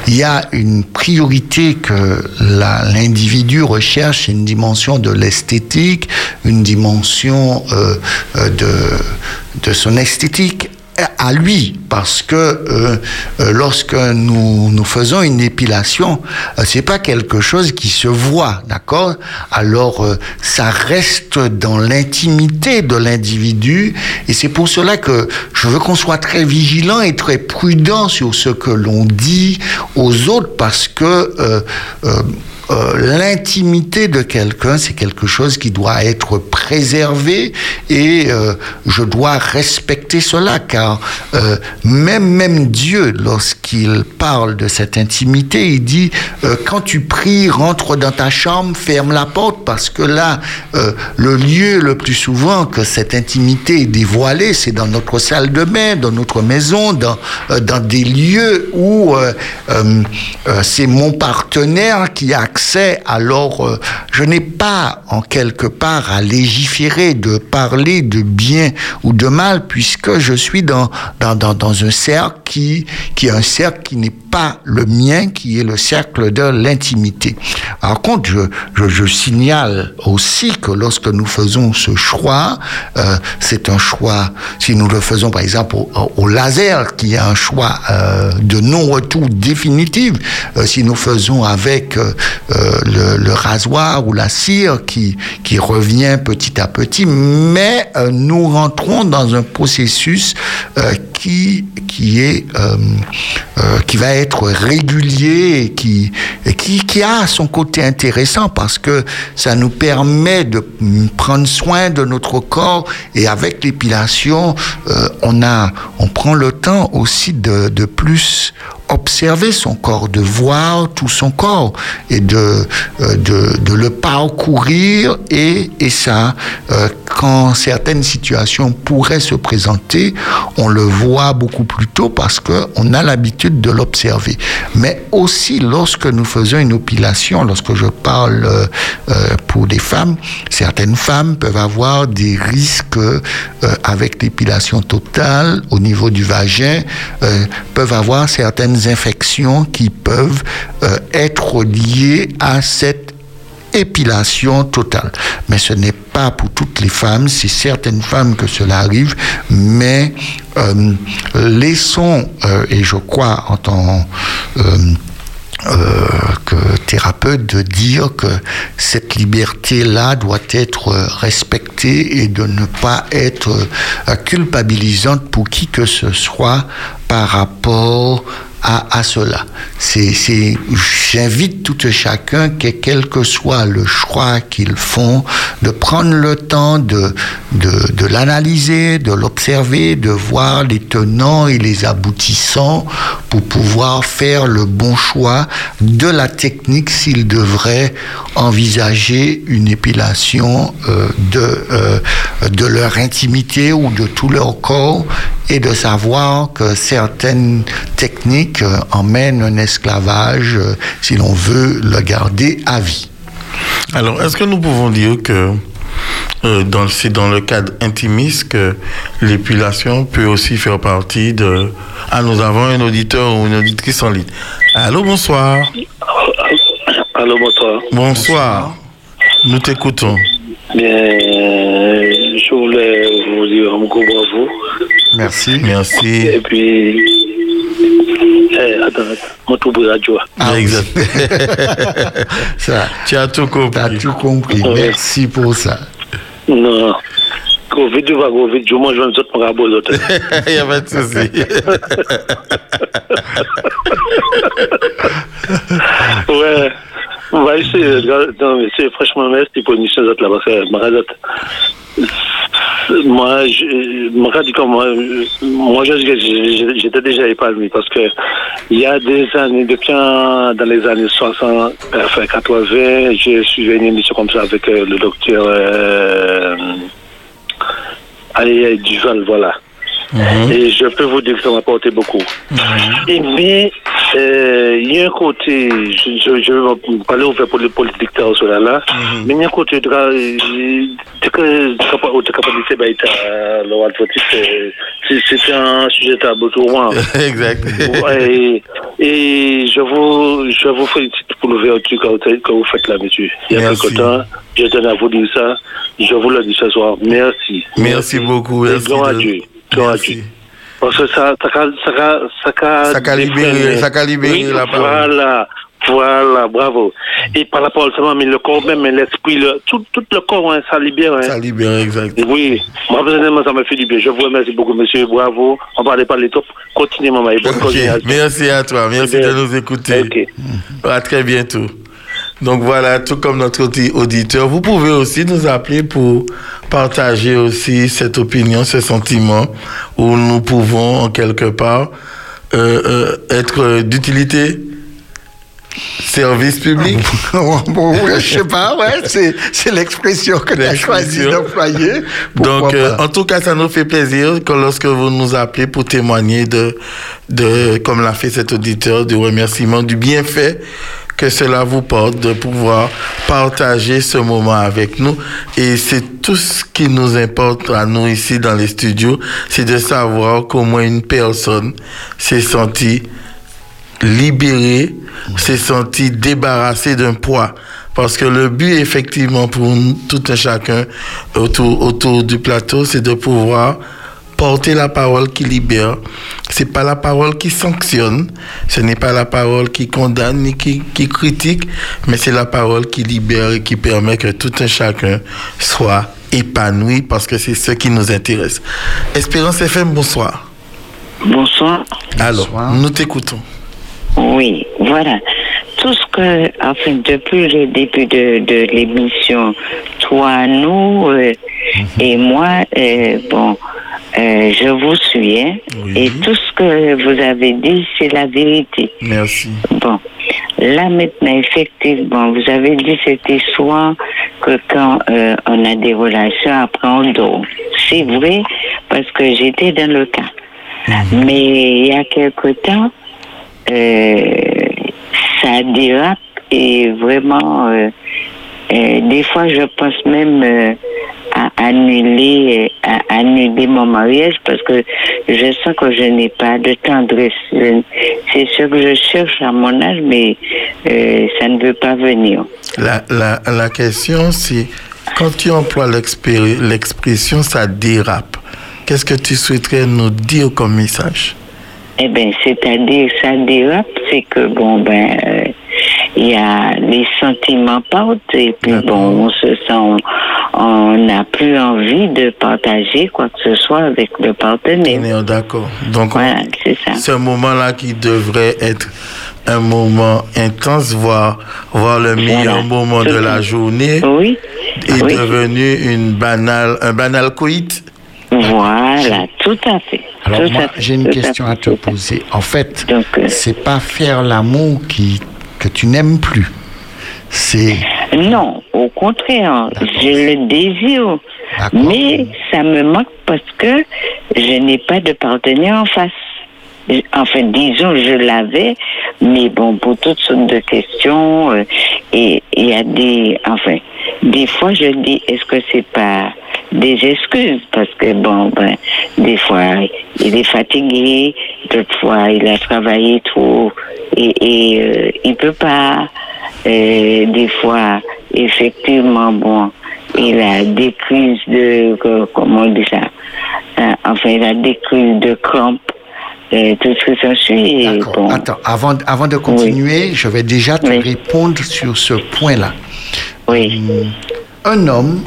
il y a une priorité que l'individu recherche, une dimension de l'esthétique, une dimension euh, euh, de son esthétique à lui, parce que euh, euh, lorsque nous, nous faisons une épilation, euh, c'est pas quelque chose qui se voit, d'accord? Alors euh, ça reste dans l'intimité de l'individu, et c'est pour cela que je veux qu'on soit très vigilant et très prudent sur ce que l'on dit aux autres, parce que euh, l'intimité de quelqu'un, c'est quelque chose qui doit être préservé et euh, je dois respecter cela car euh, même même Dieu, lorsqu'il parle de cette intimité, il dit quand tu pries, rentre dans ta chambre, ferme la porte parce que là, le lieu le plus souvent que cette intimité est dévoilée, c'est dans notre salle de bain, dans notre maison, dans dans des lieux où c'est mon partenaire qui a alors euh, je n'ai pas en quelque part à légiférer de parler de bien ou de mal puisque je suis dans, dans, dans, dans un cercle qui, qui est un cercle qui n'est pas le mien, qui est le cercle de l'intimité. Par contre, je, je, signale aussi que lorsque nous faisons ce choix, euh, c'est un choix, si nous le faisons par exemple au, laser, qui est un choix euh, de non-retour définitif, euh, si nous faisons avec le, rasoir ou la cire qui, qui revient petit à petit, mais nous rentrons dans un processus qui, qui est qui va être régulier et qui, qui qui a son côté intéressant parce que ça nous permet de prendre soin de notre corps et avec l'épilation euh, on a on prend le temps aussi de, de plus observer son corps, de voir tout son corps et de, euh, de, le parcourir et, et ça, euh, quand certaines situations pourraient se présenter, on le voit beaucoup plus tôt parce qu'on a l'habitude de l'observer. Mais aussi lorsque nous faisons une opilation, lorsque je parle euh, pour des femmes, certaines femmes peuvent avoir des risques avec l'épilation totale au niveau du vagin, peuvent avoir certaines infections qui peuvent euh, être liées à cette épilation totale. Mais ce n'est pas pour toutes les femmes, c'est certaines femmes que cela arrive, mais euh, laissons, euh, et je crois en tant que thérapeute de dire que cette liberté-là doit être respectée et de ne pas être culpabilisante pour qui que ce soit par rapport à, à cela. J'invite tout chacun, que quel que soit le choix qu'ils font, de prendre le temps de, de, l'analyser, de l'observer, de voir les tenants et les aboutissants pour pouvoir faire le bon choix de la technique s'ils devraient envisager une épilation euh, de, euh, de leur intimité ou de tout leur corps et de savoir que certaines techniques euh, emmènent un esclavage euh, si l'on veut le garder à vie. Alors, est-ce que nous pouvons dire que euh, dans, le- c'est dans le cadre intimiste que l'épilation peut aussi faire partie de... Ah, nous avons un auditeur ou une auditrice en ligne. Allô, bonsoir. Allô, bonsoir. Bonsoir. Nous t'écoutons. Bien, je voulais vous dire un gros bravo. Merci. Merci. Et puis, eh, attends, attends. Ah, exact. Ça, tu as tout compris. Tu as tout compris. Ouais. Merci pour ça. Non. Vite, va gros vite, je mange un autre l'autre. Il n'y a pas de souci. Ouais. On va essayer. Non, mais c'est franchement, merci pour une mission là parce que, Maradot, moi, je, moi, moi, j'étais déjà épanoui parce que il y a des années, depuis dans les années 60, euh, enfin 80, j'ai suivi une émission comme ça avec euh, le docteur, euh, Allez, du Val, voilà. Mhm. Et je peux vous dire que ça m'a apporté beaucoup. Et mais, euh, il y a un côté, je, je vais parler ouvert pour les politiques sur là, là, mais il y a un côté de de capacité le c'est un sujet tabou pour moi. exact. Et, et je vous, je vous félicite pour l'ouverture que, vous- faites là, monsieur. Il y a quelque temps, je tenais à vous dire ça. Je vous le dis ce soir. Merci. Merci beaucoup. Et Merci gloire à de- Dieu. Parce que ça, ça, libéré- ça libéré la parole. Voilà. Voilà, bravo. Et par la parole seulement, mais le corps même, l'esprit, le, tout, tout le corps, hein, ça libère. Hein. Ça libère, exact. Oui, moi personnellement, ça m'a fait du bien. Je vous remercie beaucoup, monsieur. Bravo. On va aller parler top. Continuez, maman. Et bonne. Merci à toi. Merci de nous écouter. À très bientôt. Donc voilà, tout comme notre audi- auditeur, vous pouvez aussi nous appeler pour partager aussi cette opinion, ce sentiment, où nous pouvons en quelque part euh, euh, être d'utilité, service public? je sais pas, ouais, c'est, l'expression que tu as choisi d'employer. Donc, euh, en tout cas, ça nous fait plaisir que lorsque vous nous appelez pour témoigner de, de comme l'a fait cet auditeur, du remerciement, du bienfait que cela vous porte de pouvoir partager ce moment avec nous. Et c'est tout ce qui nous importe à nous ici dans les studios, c'est de savoir moins une personne s'est sentie libéré, s'est senti débarrassé d'un poids. Parce que le but, effectivement, pour tout un chacun autour, autour du plateau, c'est de pouvoir porter la parole qui libère. C'est pas la parole qui sanctionne, ce n'est pas la parole qui condamne ni qui, qui critique, mais c'est la parole qui libère et qui permet que tout un chacun soit épanoui parce que c'est ce qui nous intéresse. Espérance FM, bonsoir. Bonsoir. Alors, nous t'écoutons. Oui, voilà. Tout ce que, enfin, depuis le début de, de l'émission, toi, nous euh, et moi, euh, bon, euh, je vous suis, hein, et tout ce que vous avez dit, c'est la vérité. Merci. Bon, là maintenant, effectivement, vous avez dit cette histoire que quand euh, on a des relations, après on dort. C'est vrai, parce que j'étais dans le cas. Mais il y a quelque temps, euh, ça dérape et vraiment, des fois, je pense même à annuler, à annuler mon mariage parce que je sens que je n'ai pas de tendresse. C'est ce que je cherche à mon âge, mais euh, ça ne veut pas venir. La, la, la question, c'est quand tu emploies l'expression ça dérape, qu'est-ce que tu souhaiterais nous dire comme message? Eh bien, c'est-à-dire, ça dérape, c'est que, bon, ben, euh, il y a les sentiments partent et puis, bon, on se sent, on n'a plus envie de partager quoi que ce soit avec le partenaire. On est d'accord. Donc, voilà, c'est ça. ce moment-là qui devrait être un moment intense, voire, voire le meilleur moment de la journée, oui. est Oui. devenu une banale, un banal coït. Voilà, tout à fait. Alors tout moi, j'ai une à question à te poser. En fait, euh, c'est pas faire l'amour qui que tu n'aimes plus. C'est Non, au contraire, je le désire. Mais ça me manque parce que je n'ai pas de partenaire en face. Enfin, disons, je l'avais, mais bon, pour toutes sortes de questions, euh, et il y a des, enfin, des fois, je dis, est-ce que c'est pas des excuses? Parce que bon, ben, des fois, il est fatigué, d'autres fois, il a travaillé trop et, et euh, il peut pas. Euh, des fois, effectivement, bon, il a des crises de, comment on dit ça, Euh, enfin, il a des crises de crampes, euh, tout ce que ça suit. et bon. Attends, avant, avant de continuer, je vais déjà te répondre sur ce point-là. Oui. Un homme,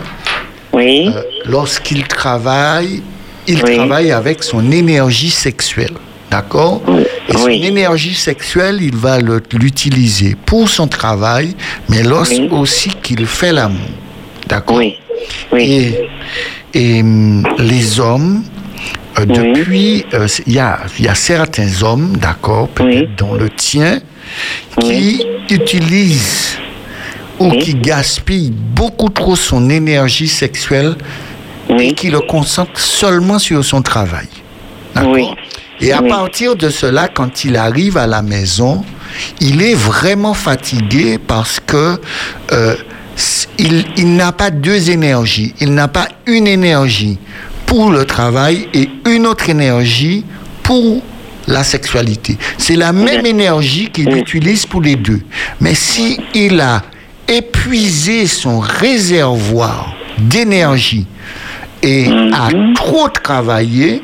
oui. euh, lorsqu'il travaille, il travaille avec son énergie sexuelle. D'accord Et son énergie sexuelle, il va l'utiliser pour son travail, mais lorsque aussi qu'il fait l'amour. D'accord Et, et hum, les hommes, euh, depuis, euh, il y, a, il y a certains hommes, d'accord, peut-être dont le tien, qui utilisent ou qui gaspillent beaucoup trop son énergie sexuelle et qui le concentre seulement sur son travail. D'accord Et à partir de cela, quand il arrive à la maison, il est vraiment fatigué parce que euh, il, il n'a pas deux énergies. Il n'a pas une énergie pour le travail et une autre énergie pour la sexualité. C'est la même énergie qu'il utilise pour les deux. Mais si il a épuisé son réservoir d'énergie et a trop travaillé,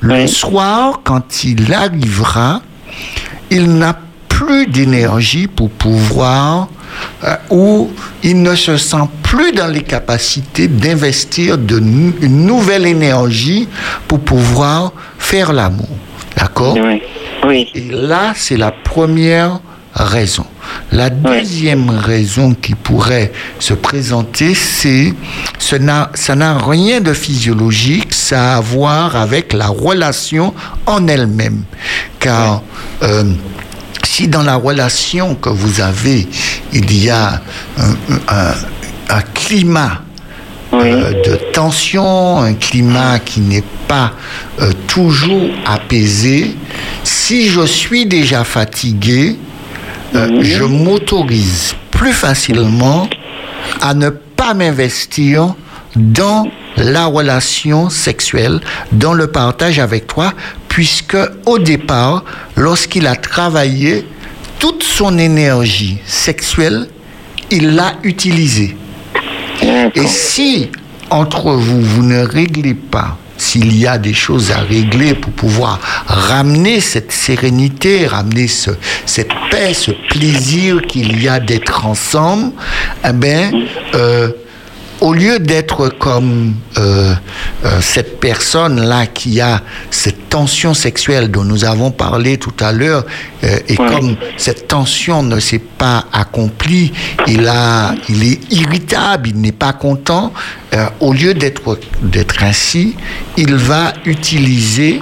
le soir, quand il arrivera, il n'a plus d'énergie pour pouvoir euh, ou il ne se sent plus dans les capacités d'investir de une nouvelle énergie pour pouvoir faire l'amour. D'accord Oui. Et là, c'est la première raison. La deuxième raison qui pourrait se présenter, c'est ça n'a rien de physiologique, ça a à voir avec la relation en elle-même. Car euh, si dans la relation que vous avez, il y a un, climat euh, de tension, un climat qui n'est pas euh, toujours apaisé, si je suis déjà fatigué, euh, je m'autorise plus facilement à ne pas m'investir dans la relation sexuelle, dans le partage avec toi, puisque au départ, lorsqu'il a travaillé, toute son énergie sexuelle, il l'a utilisée. Et si entre vous, vous ne réglez pas s'il y a des choses à régler pour pouvoir ramener cette sérénité, ramener ce, cette paix, ce plaisir qu'il y a d'être ensemble, eh bien, euh, au lieu d'être comme euh, euh, cette personne-là qui a cette tension sexuelle dont nous avons parlé tout à l'heure, euh, et comme cette tension ne s'est pas accomplie, il, a, il est irritable, il n'est pas content, au lieu d'être ainsi, il va utiliser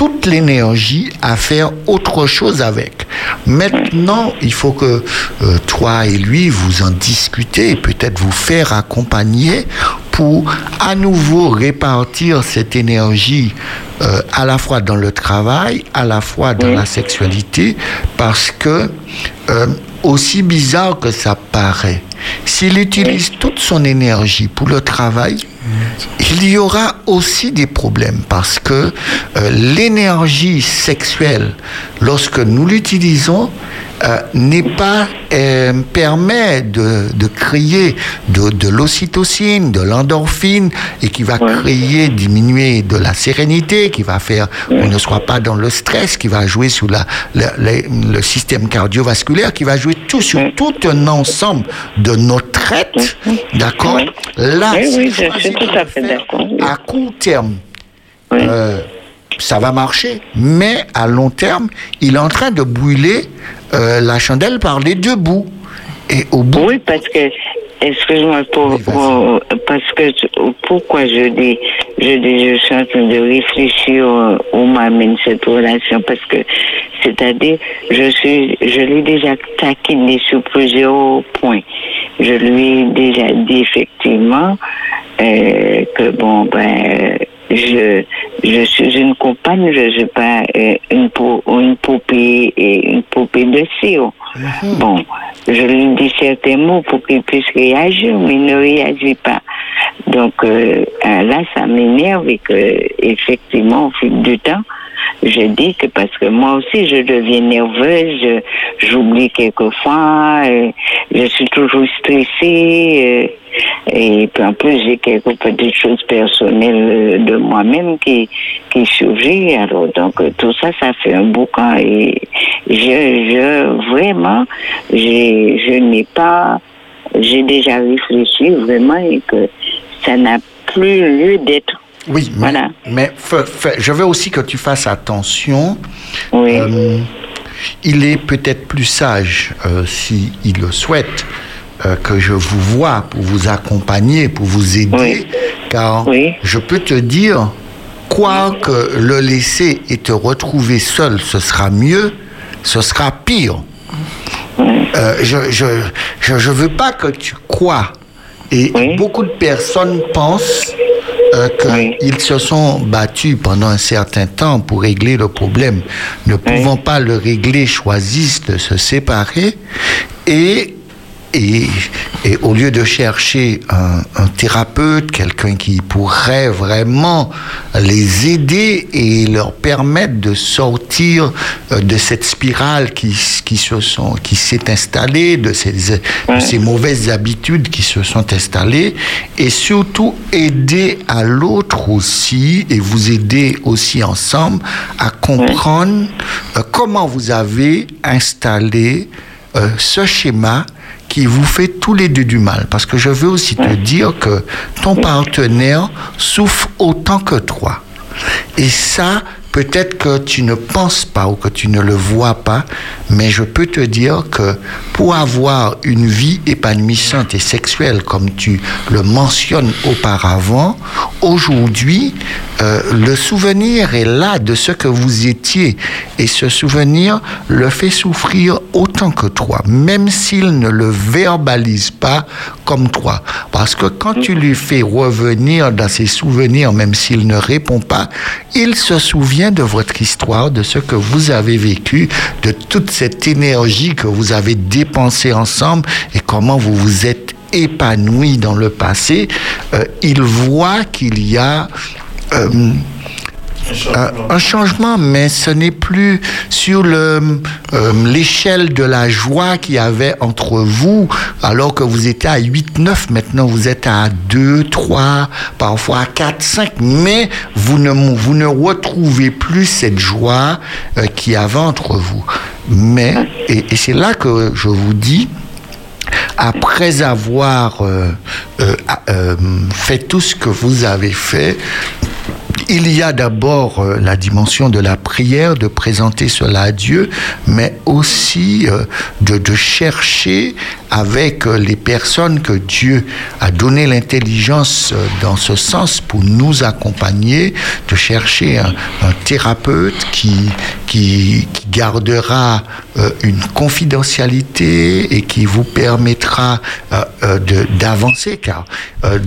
toute l'énergie à faire autre chose avec. Maintenant, il faut que euh, toi et lui, vous en discutez et peut-être vous faire accompagner pour à nouveau répartir cette énergie euh, à la fois dans le travail, à la fois dans la sexualité, parce que euh, aussi bizarre que ça paraît, s'il utilise toute son énergie pour le travail, il y aura aussi des problèmes parce que euh, l'énergie sexuelle, lorsque nous l'utilisons, euh, n'est pas euh, permet de, de créer de, de l'ocytocine, de l'endorphine et qui va créer, diminuer de la sérénité, qui va faire qu'on ne soit pas dans le stress, qui va jouer sur la, le système cardiovasculaire, qui va jouer tout sur tout un ensemble de nos traites, d'accord? Là, oui, je suis tout à fait d'accord. À court terme, euh, ça va marcher, mais à long terme, il est en train de brûler euh, la chandelle par les deux bouts. Et au bout. Oui, parce que, excuse-moi, pour, parce que, pourquoi je dis, je dis, je suis en train de réfléchir où m'amène cette relation, parce que, c'est-à-dire, je suis, je l'ai déjà taquiné sur plusieurs points. Je lui ai déjà dit effectivement euh, que bon ben je, je suis une compagne, je ne suis pas une, une poupée une poupée de cire. Mhm. Bon, je lui dis certains mots pour qu'il puisse réagir, mais il ne réagit pas. Donc euh, là, ça m'énerve et que effectivement, au fil du temps, je dis que parce que moi aussi, je deviens nerveuse, j'oublie quelquefois, euh, je suis toujours stressée. Euh, et puis en plus, j'ai quelques petites choses personnelles euh, de moi-même qui, qui surgissent. Alors, donc, tout ça, ça fait un boucan. Et je, je vraiment, je n'ai pas, j'ai déjà réfléchi vraiment et que ça n'a plus lieu d'être oui, mais, mais je veux aussi que tu fasses attention. Oui. Euh, il est peut-être plus sage, euh, s'il le souhaite, euh, que je vous vois pour vous accompagner, pour vous aider, car je peux te dire, quoi que le laisser et te retrouver seul, ce sera mieux, ce sera pire. je ne je, je, veux pas que tu crois. Et beaucoup de personnes pensent euh, qu'ils se sont battus pendant un certain temps pour régler le problème. Ne pouvant pas le régler, choisissent de se séparer et et, et, au lieu de chercher un, un thérapeute, quelqu'un qui pourrait vraiment les aider et leur permettre de sortir euh, de cette spirale qui, qui se sont, qui s'est installée, de ces, de ces mauvaises habitudes qui se sont installées, et surtout aider à l'autre aussi, et vous aider aussi ensemble à comprendre euh, comment vous avez installé euh, ce schéma qui vous fait tous les deux du mal. Parce que je veux aussi te dire que ton partenaire souffre autant que toi. Et ça, peut-être que tu ne penses pas ou que tu ne le vois pas, mais je peux te dire que pour avoir une vie épanouissante et sexuelle, comme tu le mentionnes auparavant, aujourd'hui, euh, le souvenir est là de ce que vous étiez. Et ce souvenir le fait souffrir autant que toi, même s'il ne le verbalise pas comme toi. Parce que quand tu lui fais revenir dans ses souvenirs, même s'il ne répond pas, il se souvient de votre histoire, de ce que vous avez vécu, de toute cette énergie que vous avez dépensée ensemble et comment vous vous êtes épanoui dans le passé. Euh, il voit qu'il y a... Euh, un changement, mais ce n'est plus sur euh, l'échelle de la joie qu'il y avait entre vous, alors que vous étiez à 8, 9, maintenant vous êtes à 2, 3, parfois à 4, 5, mais vous ne, retrouvez plus cette joie euh, qu'il y avait entre vous. Mais, et, c'est là que je vous dis, après avoir euh, euh, euh, fait tout ce que vous avez fait, il y a d'abord euh, la dimension de la prière, de présenter cela à Dieu, mais aussi euh, de, de, chercher avec euh, les personnes que Dieu a donné l'intelligence dans ce sens pour nous accompagner, de chercher un, thérapeute qui, qui, qui gardera une confidentialité et qui vous permettra d'avancer, car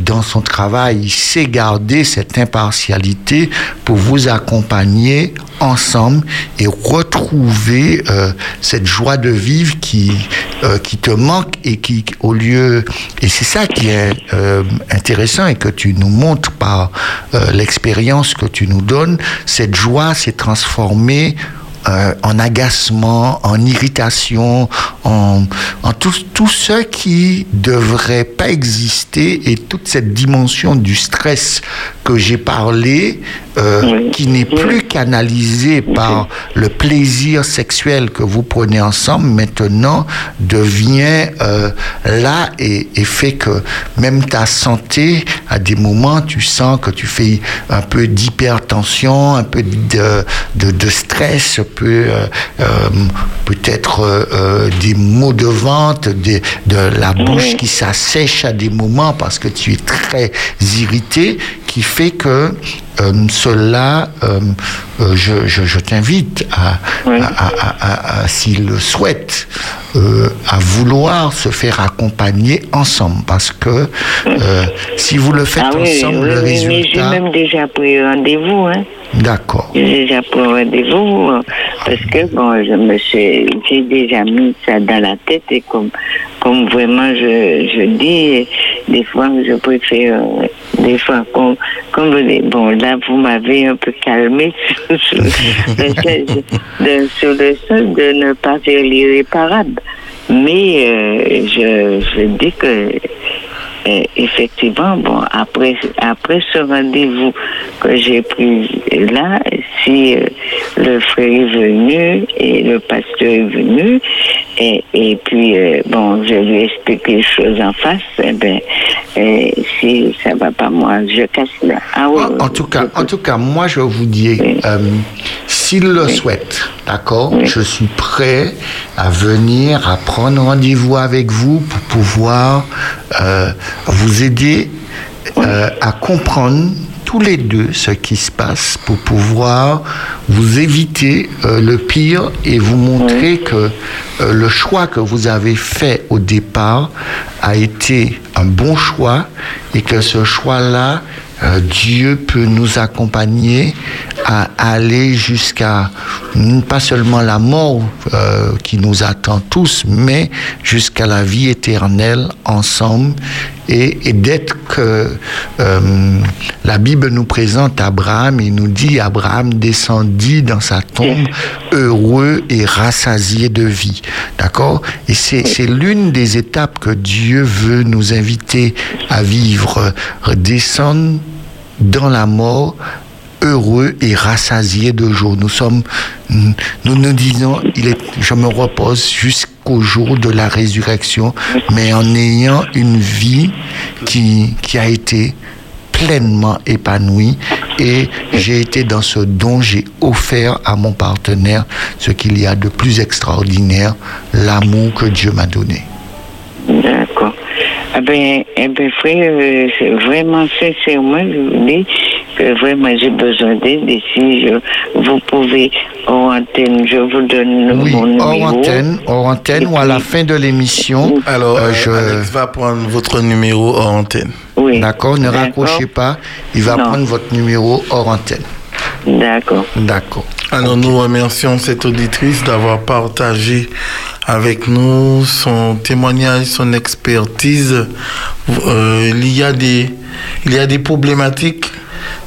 dans son travail, il sait garder cette impartialité pour vous accompagner ensemble et retrouver euh, cette joie de vivre qui, euh, qui te manque et qui, au lieu... Et c'est ça qui est euh, intéressant et que tu nous montres par euh, l'expérience que tu nous donnes. Cette joie s'est transformée euh, en agacement, en irritation, en, en tout, tout ce qui devrait pas exister et toute cette dimension du stress que j'ai parlé, euh, oui. qui n'est plus canalisée par le plaisir sexuel que vous prenez ensemble, maintenant devient euh, là et, et, fait que même ta santé, à des moments, tu sens que tu fais un peu d'hypertension, un peu de, de, de stress, peut euh, euh, peut-être euh, des maux de ventre, de, de la bouche qui s'assèche à des moments parce que tu es très irrité, qui fait que euh, cela, euh, euh, je, je, je t'invite à, oui. à, à, à, s'il le souhaite, à vouloir se faire accompagner ensemble, parce que si vous le faites ah, ensemble, oui, le résultat. J'ai même déjà pris rendez-vous. Hein. D'accord. J'ai déjà pris rendez-vous parce que bon, je me suis, j'ai déjà mis ça dans la tête et comme, comme vraiment je, je dis, des fois je préfère, des fois comme, comme vous dites, bon là vous m'avez un peu calmé sur, sur, de, sur le sol de ne pas faire l'irréparable. Mais euh, je, je dis que euh, effectivement, bon, après, après ce rendez-vous que j'ai pris là, si euh, le frère est venu et le pasteur est venu, et, et puis, euh, bon, je lui explique les choses en face, eh ben, si ça va pas, moi, je casse là. Ah, oui, en, en tout cas, en tout cas, moi, je vous dis, oui. s'il le oui. souhaite, d'accord, je suis prêt à venir, à prendre rendez-vous avec vous pour pouvoir euh, vous aider euh, à comprendre tous les deux ce qui se passe pour pouvoir vous éviter euh, le pire et vous montrer que le choix que vous avez fait au départ a été un bon choix et que ce choix-là, Dieu peut nous accompagner à aller jusqu'à pas seulement la mort euh, qui nous attend tous, mais jusqu'à la vie éternelle ensemble et, d'être que euh, la Bible nous présente Abraham et nous dit Abraham descendit dans sa tombe heureux et rassasié de vie. D'accord? Et c'est l'une des étapes que Dieu veut nous inviter à vivre. Descendre dans la mort heureux et rassasié de jour. Nous sommes, nous nous disons, il est, je me repose jusqu'au jour de la résurrection, mais en ayant une vie qui, qui a été pleinement épanouie et j'ai été dans ce don, j'ai offert à mon partenaire ce qu'il y a de plus extraordinaire, l'amour que Dieu m'a donné. D'accord. Eh bien, eh bien, frère, euh, vraiment sincèrement, je vous dis que vraiment j'ai besoin d'aide. Et si vous pouvez, hors antenne, je vous donne oui, mon numéro. Hors antenne, hors antenne ou à la fin de l'émission. Alors, euh, je... Alex va prendre votre numéro hors antenne. Oui. D'accord, ne raccrochez pas. Il va prendre votre numéro hors antenne. D'accord. D'accord. Alors, nous remercions cette auditrice d'avoir partagé avec nous son témoignage, son expertise. Euh, il, y a des, il y a des problématiques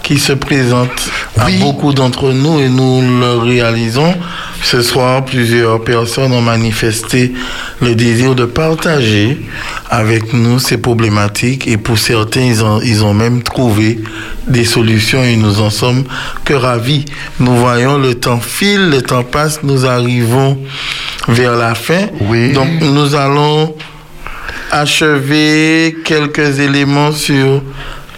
qui se présentent à beaucoup d'entre nous et nous le réalisons. Ce soir, plusieurs personnes ont manifesté le désir de partager avec nous ces problématiques et pour certains, ils ont, ils ont même trouvé des solutions et nous en sommes que ravis. Nous voyons le temps file, le temps passe, nous arrivons vers la fin. Oui. Donc nous allons achever quelques éléments sur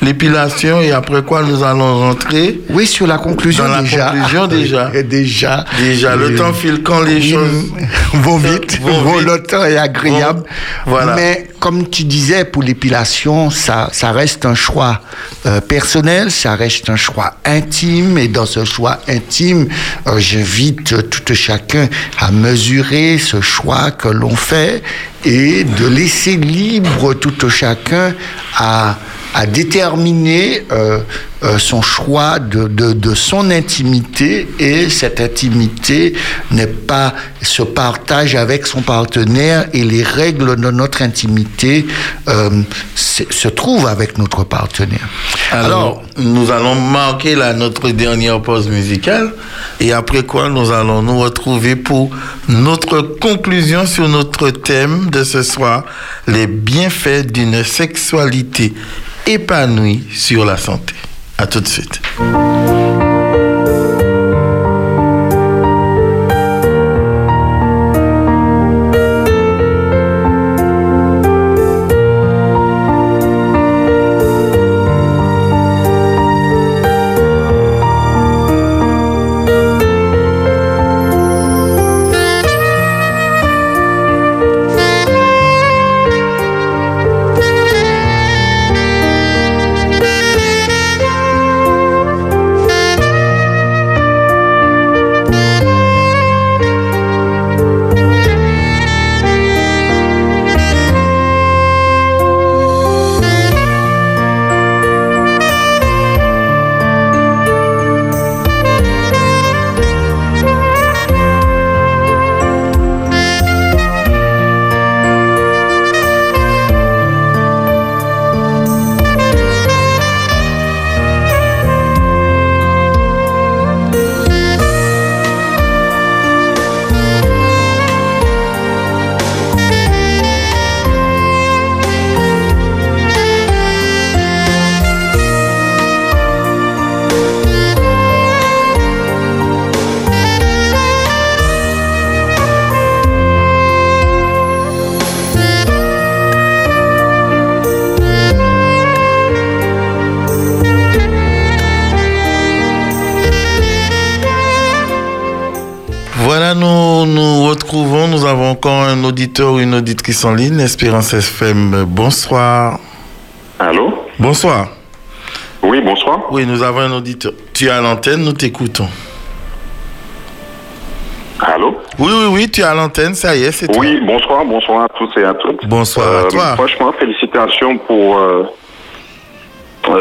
l'épilation et après quoi nous allons rentrer oui sur la conclusion dans déjà. la conclusion déjà. Déjà. Déjà le temps file quand les choses vont vite vont le temps est agréable. Voilà. Mais comme tu disais pour l'épilation ça ça reste un choix euh, personnel ça reste un choix intime. Et dans ce choix intime euh, j'invite tout chacun à mesurer ce choix que l'on fait et de laisser libre tout chacun à à déterminer euh, euh, son choix de, de, de, son intimité et cette intimité n'est pas ce partage avec son partenaire et les règles de notre intimité euh, se trouvent avec notre partenaire. Alors, nous allons marquer la, notre dernière pause musicale et après quoi nous allons nous retrouver pour notre conclusion sur notre thème de ce soir, les bienfaits d'une sexualité épanoui sur la santé. À tout de suite. Auditeur une auditrice en ligne, Espérance FM. Bonsoir. Allô? Bonsoir. Oui, bonsoir. Oui, nous avons un auditeur. Tu es à l'antenne, nous t'écoutons. Allô? Oui, oui, oui, tu es à l'antenne, ça y est, c'est Oui, bonsoir, bonsoir à tous et à toutes. Bonsoir à euh, toi. Franchement, félicitations pour euh,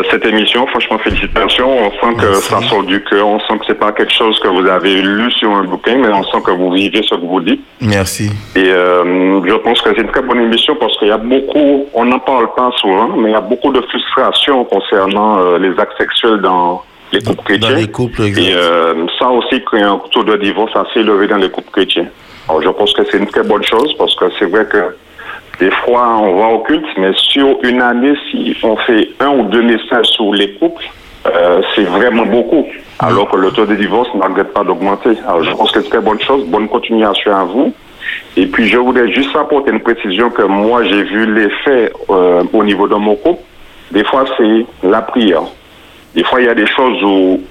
cette émission. Franchement, félicitations. On sent que ça sort du cœur. On sent que c'est pas quelque chose que vous avez lu sur un bouquin, mais on sent que vous vivez ce que vous dites. Merci. Et euh, je pense que c'est une très bonne émission parce qu'il y a beaucoup, on n'en parle pas souvent, mais il y a beaucoup de frustration concernant euh, les actes sexuels dans les couples chrétiens. Dans les couples, exact. Et euh, ça aussi crée un taux de divorce assez élevé dans les couples chrétiens. Alors je pense que c'est une très bonne chose parce que c'est vrai que des fois on va au culte, mais sur une année, si on fait un ou deux messages sur les couples, euh, c'est vraiment beaucoup. Alors que le taux de divorce n'arrête pas d'augmenter. Alors je pense que c'est très bonne chose. Bonne continuation à vous. Et puis je voudrais juste apporter une précision que moi j'ai vu l'effet euh, au niveau de mon couple. Des fois c'est la prière. Des fois il y a des choses où,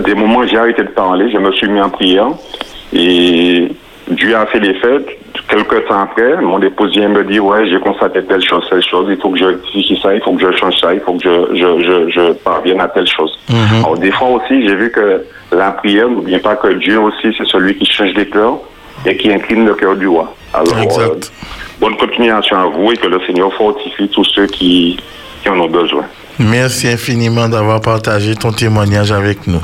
des moments j'ai arrêté de parler, je me suis mis en prière et Dieu a fait l'effet. Quelques temps après, mon épouse vient me dire ouais j'ai constaté telle chose, telle chose, il faut que je rectifie ça, il faut que je change ça, il faut que je, je, je, je parvienne à telle chose. Alors des fois aussi j'ai vu que la prière, n'oubliez pas que Dieu aussi c'est celui qui change les cœurs et qui incline le cœur du roi. Alors, euh, bonne continuation à vous et que le Seigneur fortifie tous ceux qui, qui en ont besoin. Merci infiniment d'avoir partagé ton témoignage avec nous.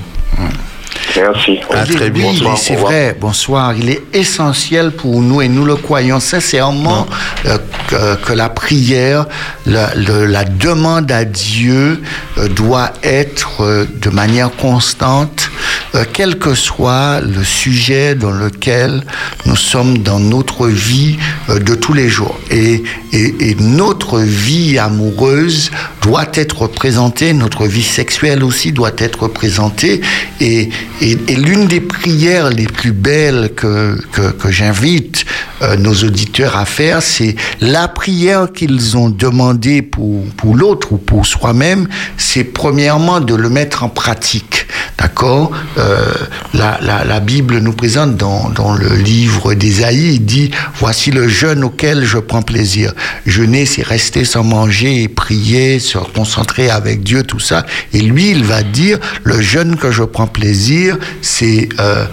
Merci. À très Oui, bientôt. c'est vrai, bonsoir. Il est essentiel pour nous, et nous le croyons sincèrement, euh, que, que la prière, la, le- la demande à Dieu euh, doit être euh, de manière constante, euh, quel que soit le sujet dans lequel nous sommes dans notre vie euh, de tous les jours. Et, et, et notre vie amoureuse doit être représentée, notre vie sexuelle aussi doit être représentée. Et, et, l'une des prières les plus belles que, que, j'invite euh, nos auditeurs à faire, c'est la prière qu'ils ont demandée pour, pour l'autre ou pour soi-même, c'est premièrement de le mettre en pratique. D'accord? Euh, la, la, la Bible nous présente dans, dans le livre d'Ésaïe, il dit Voici le jeûne auquel je prends plaisir. Jeûner, c'est rester sans manger et prier, se concentrer avec Dieu, tout ça. Et lui, il va dire Le jeûne que je prends plaisir, c'est euh,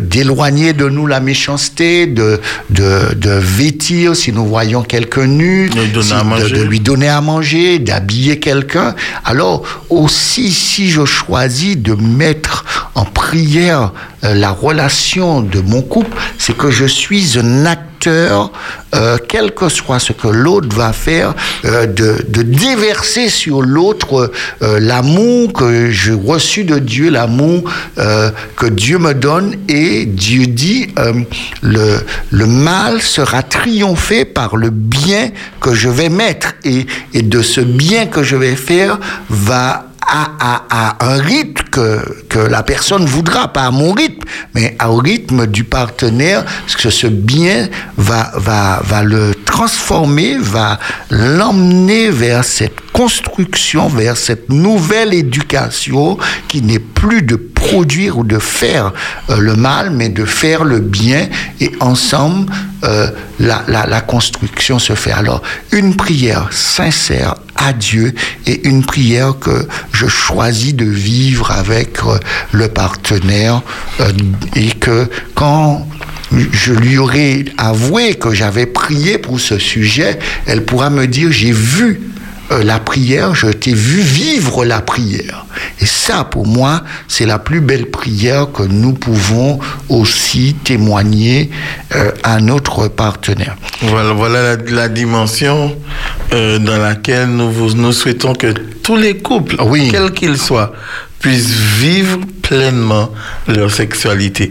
d'éloigner de, nous la méchanceté, de, de, de vêtir si nous voyons quelqu'un nu, si- de lui donner à manger, d'habiller quelqu'un. Alors aussi, si je choisis de mettre en prière euh, la relation de mon couple, c'est que je suis un acteur, euh, quel que soit ce que l'autre va faire, euh, de, déverser sur l'autre euh, l'amour que j'ai reçu de Dieu, l'amour que Dieu me donne. Et Dieu dit, le, mal sera triomphé par le bien que je vais mettre. Et, et de ce bien que je vais faire va à, à- à un rythme que, que la personne voudra, pas à mon rythme, mais au rythme du partenaire, parce que ce bien va, va, va le transformer, va l'emmener vers cette construction, vers cette nouvelle éducation qui n'est plus de produire ou de faire euh, le mal, mais de faire le bien, et ensemble, euh, la, la, la construction se fait. Alors, une prière sincère à Dieu et une prière que je choisis de vivre avec euh, le partenaire euh, et que quand je lui aurai avoué que j'avais prié pour ce sujet, elle pourra me dire j'ai vu la prière, je t'ai vu vivre la prière. Et ça, pour moi, c'est la plus belle prière que nous pouvons aussi témoigner euh, à notre partenaire. Voilà, voilà la, la dimension euh, dans laquelle nous, vous- nous souhaitons que tous les couples, quels qu'ils soient, puissent vivre pleinement leur sexualité.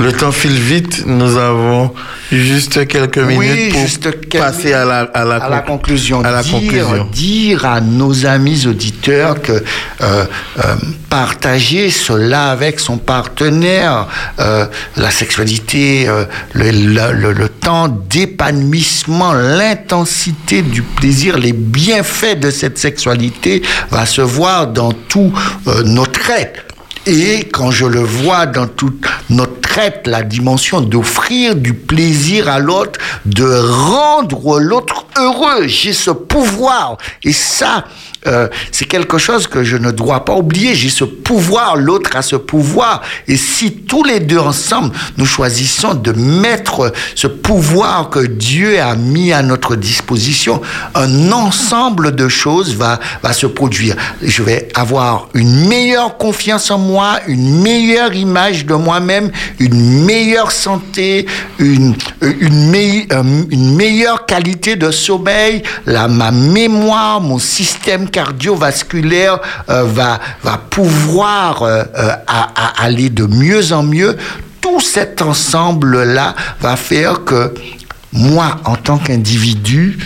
Le temps file vite, nous avons juste quelques minutes Oui, pour juste quelques passer à la, à la, à la con- conclusion. à la dire, conclusion. dire à nos amis auditeurs que euh, euh, partager cela avec son partenaire, euh, la sexualité, euh, le, le- le- le temps d'épanouissement, l'intensité du plaisir, les bienfaits de cette sexualité va se voir dans tout euh, notre être. Et quand je le vois dans toute notre traite, la dimension d'offrir du plaisir à l'autre, de rendre l'autre heureux, j'ai ce pouvoir. Et ça, euh, c'est quelque chose que je ne dois pas oublier. J'ai ce pouvoir, l'autre a ce pouvoir. Et si tous les deux ensemble, nous choisissons de mettre ce pouvoir que Dieu a mis à notre disposition, un ensemble de choses va, va se produire. Je vais avoir une meilleure confiance en moi, une meilleure image de moi-même, une meilleure santé, une, une, euh, meilleure qualité de sommeil, la, ma mémoire, mon système cardiovasculaire euh, va, pouvoir euh, à, aller de mieux en mieux. Tout cet ensemble-là va faire que moi, en tant qu'individu,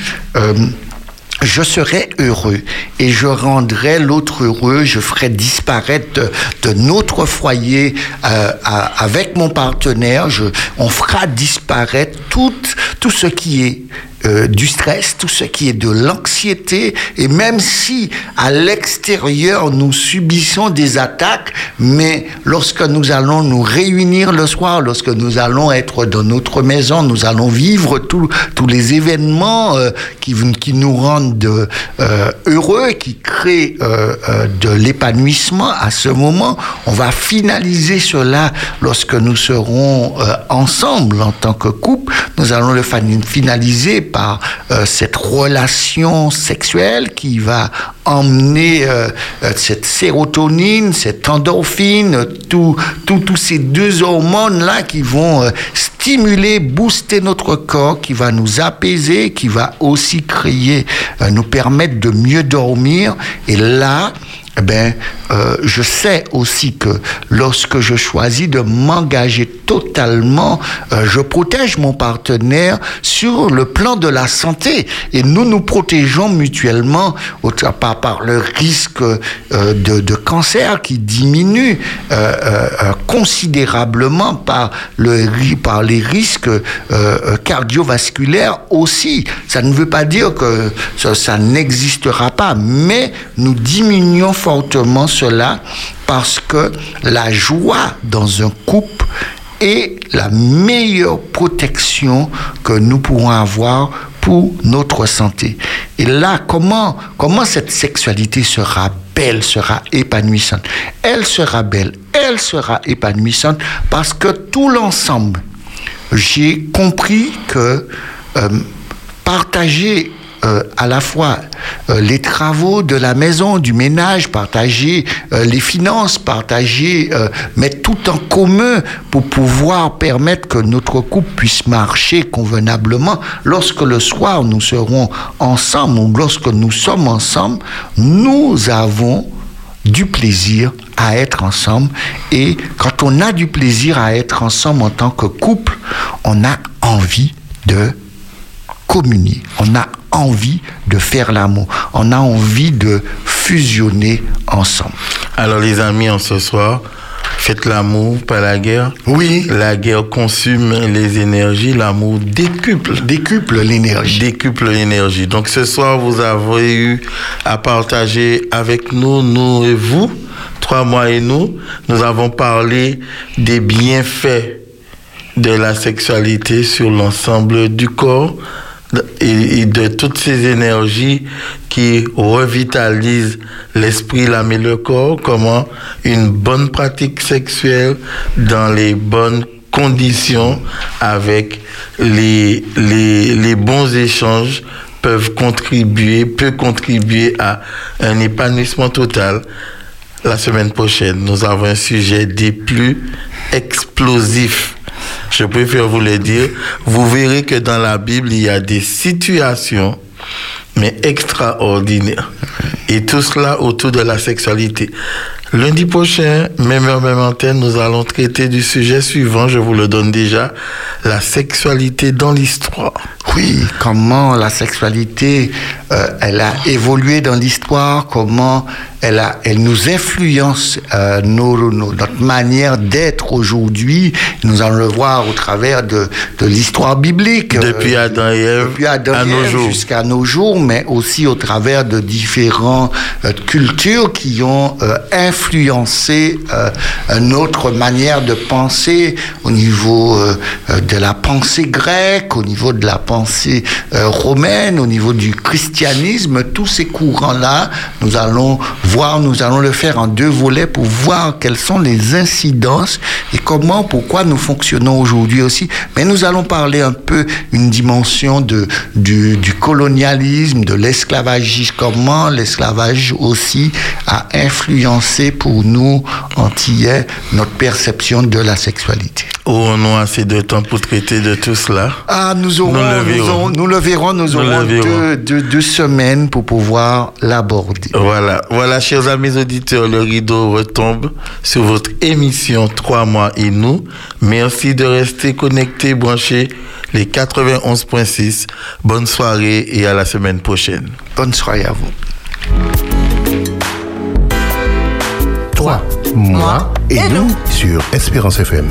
je serai heureux et je rendrai l'autre heureux, je ferai disparaître de, notre foyer euh, avec mon partenaire, je, on fera disparaître tout ce qui est euh, du stress, tout ce qui est de l'anxiété, et même si à l'extérieur nous subissons des attaques, mais lorsque nous allons nous réunir le soir, lorsque nous allons être dans notre maison, nous allons vivre tous les événements euh, qui, qui nous rendent euh, heureux, qui créent de l'épanouissement à ce moment, on va finaliser cela lorsque nous serons ensemble en tant que couple, nous allons le finaliser par euh, cette relation sexuelle qui va emmener euh, euh, cette sérotonine, cette endorphine, tous ces deux hormones-là qui vont stimuler, booster notre corps, qui va nous apaiser, qui va aussi créer, nous permettre de mieux dormir. Et là, eh ben, euh, je sais aussi que lorsque je choisis de m'engager totalement, euh, je protège mon partenaire sur le plan de la santé et nous nous protégeons mutuellement par, par le risque euh, de, cancer qui diminue considérablement par, le, par les risques cardiovasculaires aussi. Ça ne veut pas dire que ça, ça n'existera pas, mais nous diminuons fortement cela parce que la joie dans un couple est la meilleure protection que nous pourrons avoir pour notre santé. Et là, comment, comment cette sexualité sera belle, sera épanouissante? Elle sera belle, elle sera épanouissante parce que tout l'ensemble, j'ai compris que euh, partager euh, à la fois euh, les travaux de la maison, du ménage, partager euh, les finances, partager, mettre tout en commun pour pouvoir permettre que notre couple puisse marcher convenablement. Lorsque le soir nous serons ensemble ou lorsque nous sommes ensemble, nous avons du plaisir à être ensemble et quand on a du plaisir à être ensemble en tant que couple, on a envie de communier, on a envie de faire l'amour, on a envie de fusionner ensemble. Alors les amis, en ce soir, faites l'amour, pas la guerre. Oui. La guerre consume les énergies, l'amour décuple. Décuple l'énergie. Décuple l'énergie. Donc ce soir, vous avez eu à partager avec nous, nous et vous, trois mois et nous, nous avons parlé des bienfaits de la sexualité sur l'ensemble du corps et, de toutes ces énergies qui revitalisent l'esprit, l'âme et le corps, comment une bonne pratique sexuelle dans les bonnes conditions avec les, les, les bons échanges peuvent contribuer, peut contribuer à un épanouissement total. La semaine prochaine, nous avons un sujet des plus explosifs je préfère vous le dire, vous verrez que dans la Bible, il y a des situations, mais extraordinaires. Et tout cela autour de la sexualité. Lundi prochain, même heure, même antenne, nous allons traiter du sujet suivant, je vous le donne déjà, la sexualité dans l'histoire. Oui, comment la sexualité, euh, elle a évolué dans l'histoire, comment elle, a, elle nous influence euh, notre manière d'être aujourd'hui. Nous allons le voir au travers de, de l'histoire biblique. Depuis euh, Adam et Ève, depuis Adam à nos jours. Jusqu'à nos jours, mais aussi au travers de différentes cultures qui ont influencé euh, notre manière de penser au niveau euh, euh, de la pensée grecque, au niveau de la pensée euh, romaine, au niveau du christianisme, tous ces courants-là, nous allons voir, nous allons le faire en deux volets pour voir quelles sont les incidences et comment, pourquoi nous fonctionnons aujourd'hui aussi. Mais nous allons parler un peu une dimension de, du, du colonialisme, de l'esclavagisme, comment l'esclavage aussi a influencé pour nous, Antillais, notre perception de la sexualité. Aurons-nous assez de temps pour traiter de tout cela Ah, nous aurons, Nous le verrons. nous le verrons, nous aurons deux, deux- deux semaines pour pouvoir l'aborder. Voilà, voilà, chers amis auditeurs, le rideau retombe sur votre émission 3 mois et nous. Merci de rester connectés, branchés, les 91.6. Bonne soirée et à la semaine prochaine. Bonne soirée à vous. Toi, moi et nous sur Espérance FM.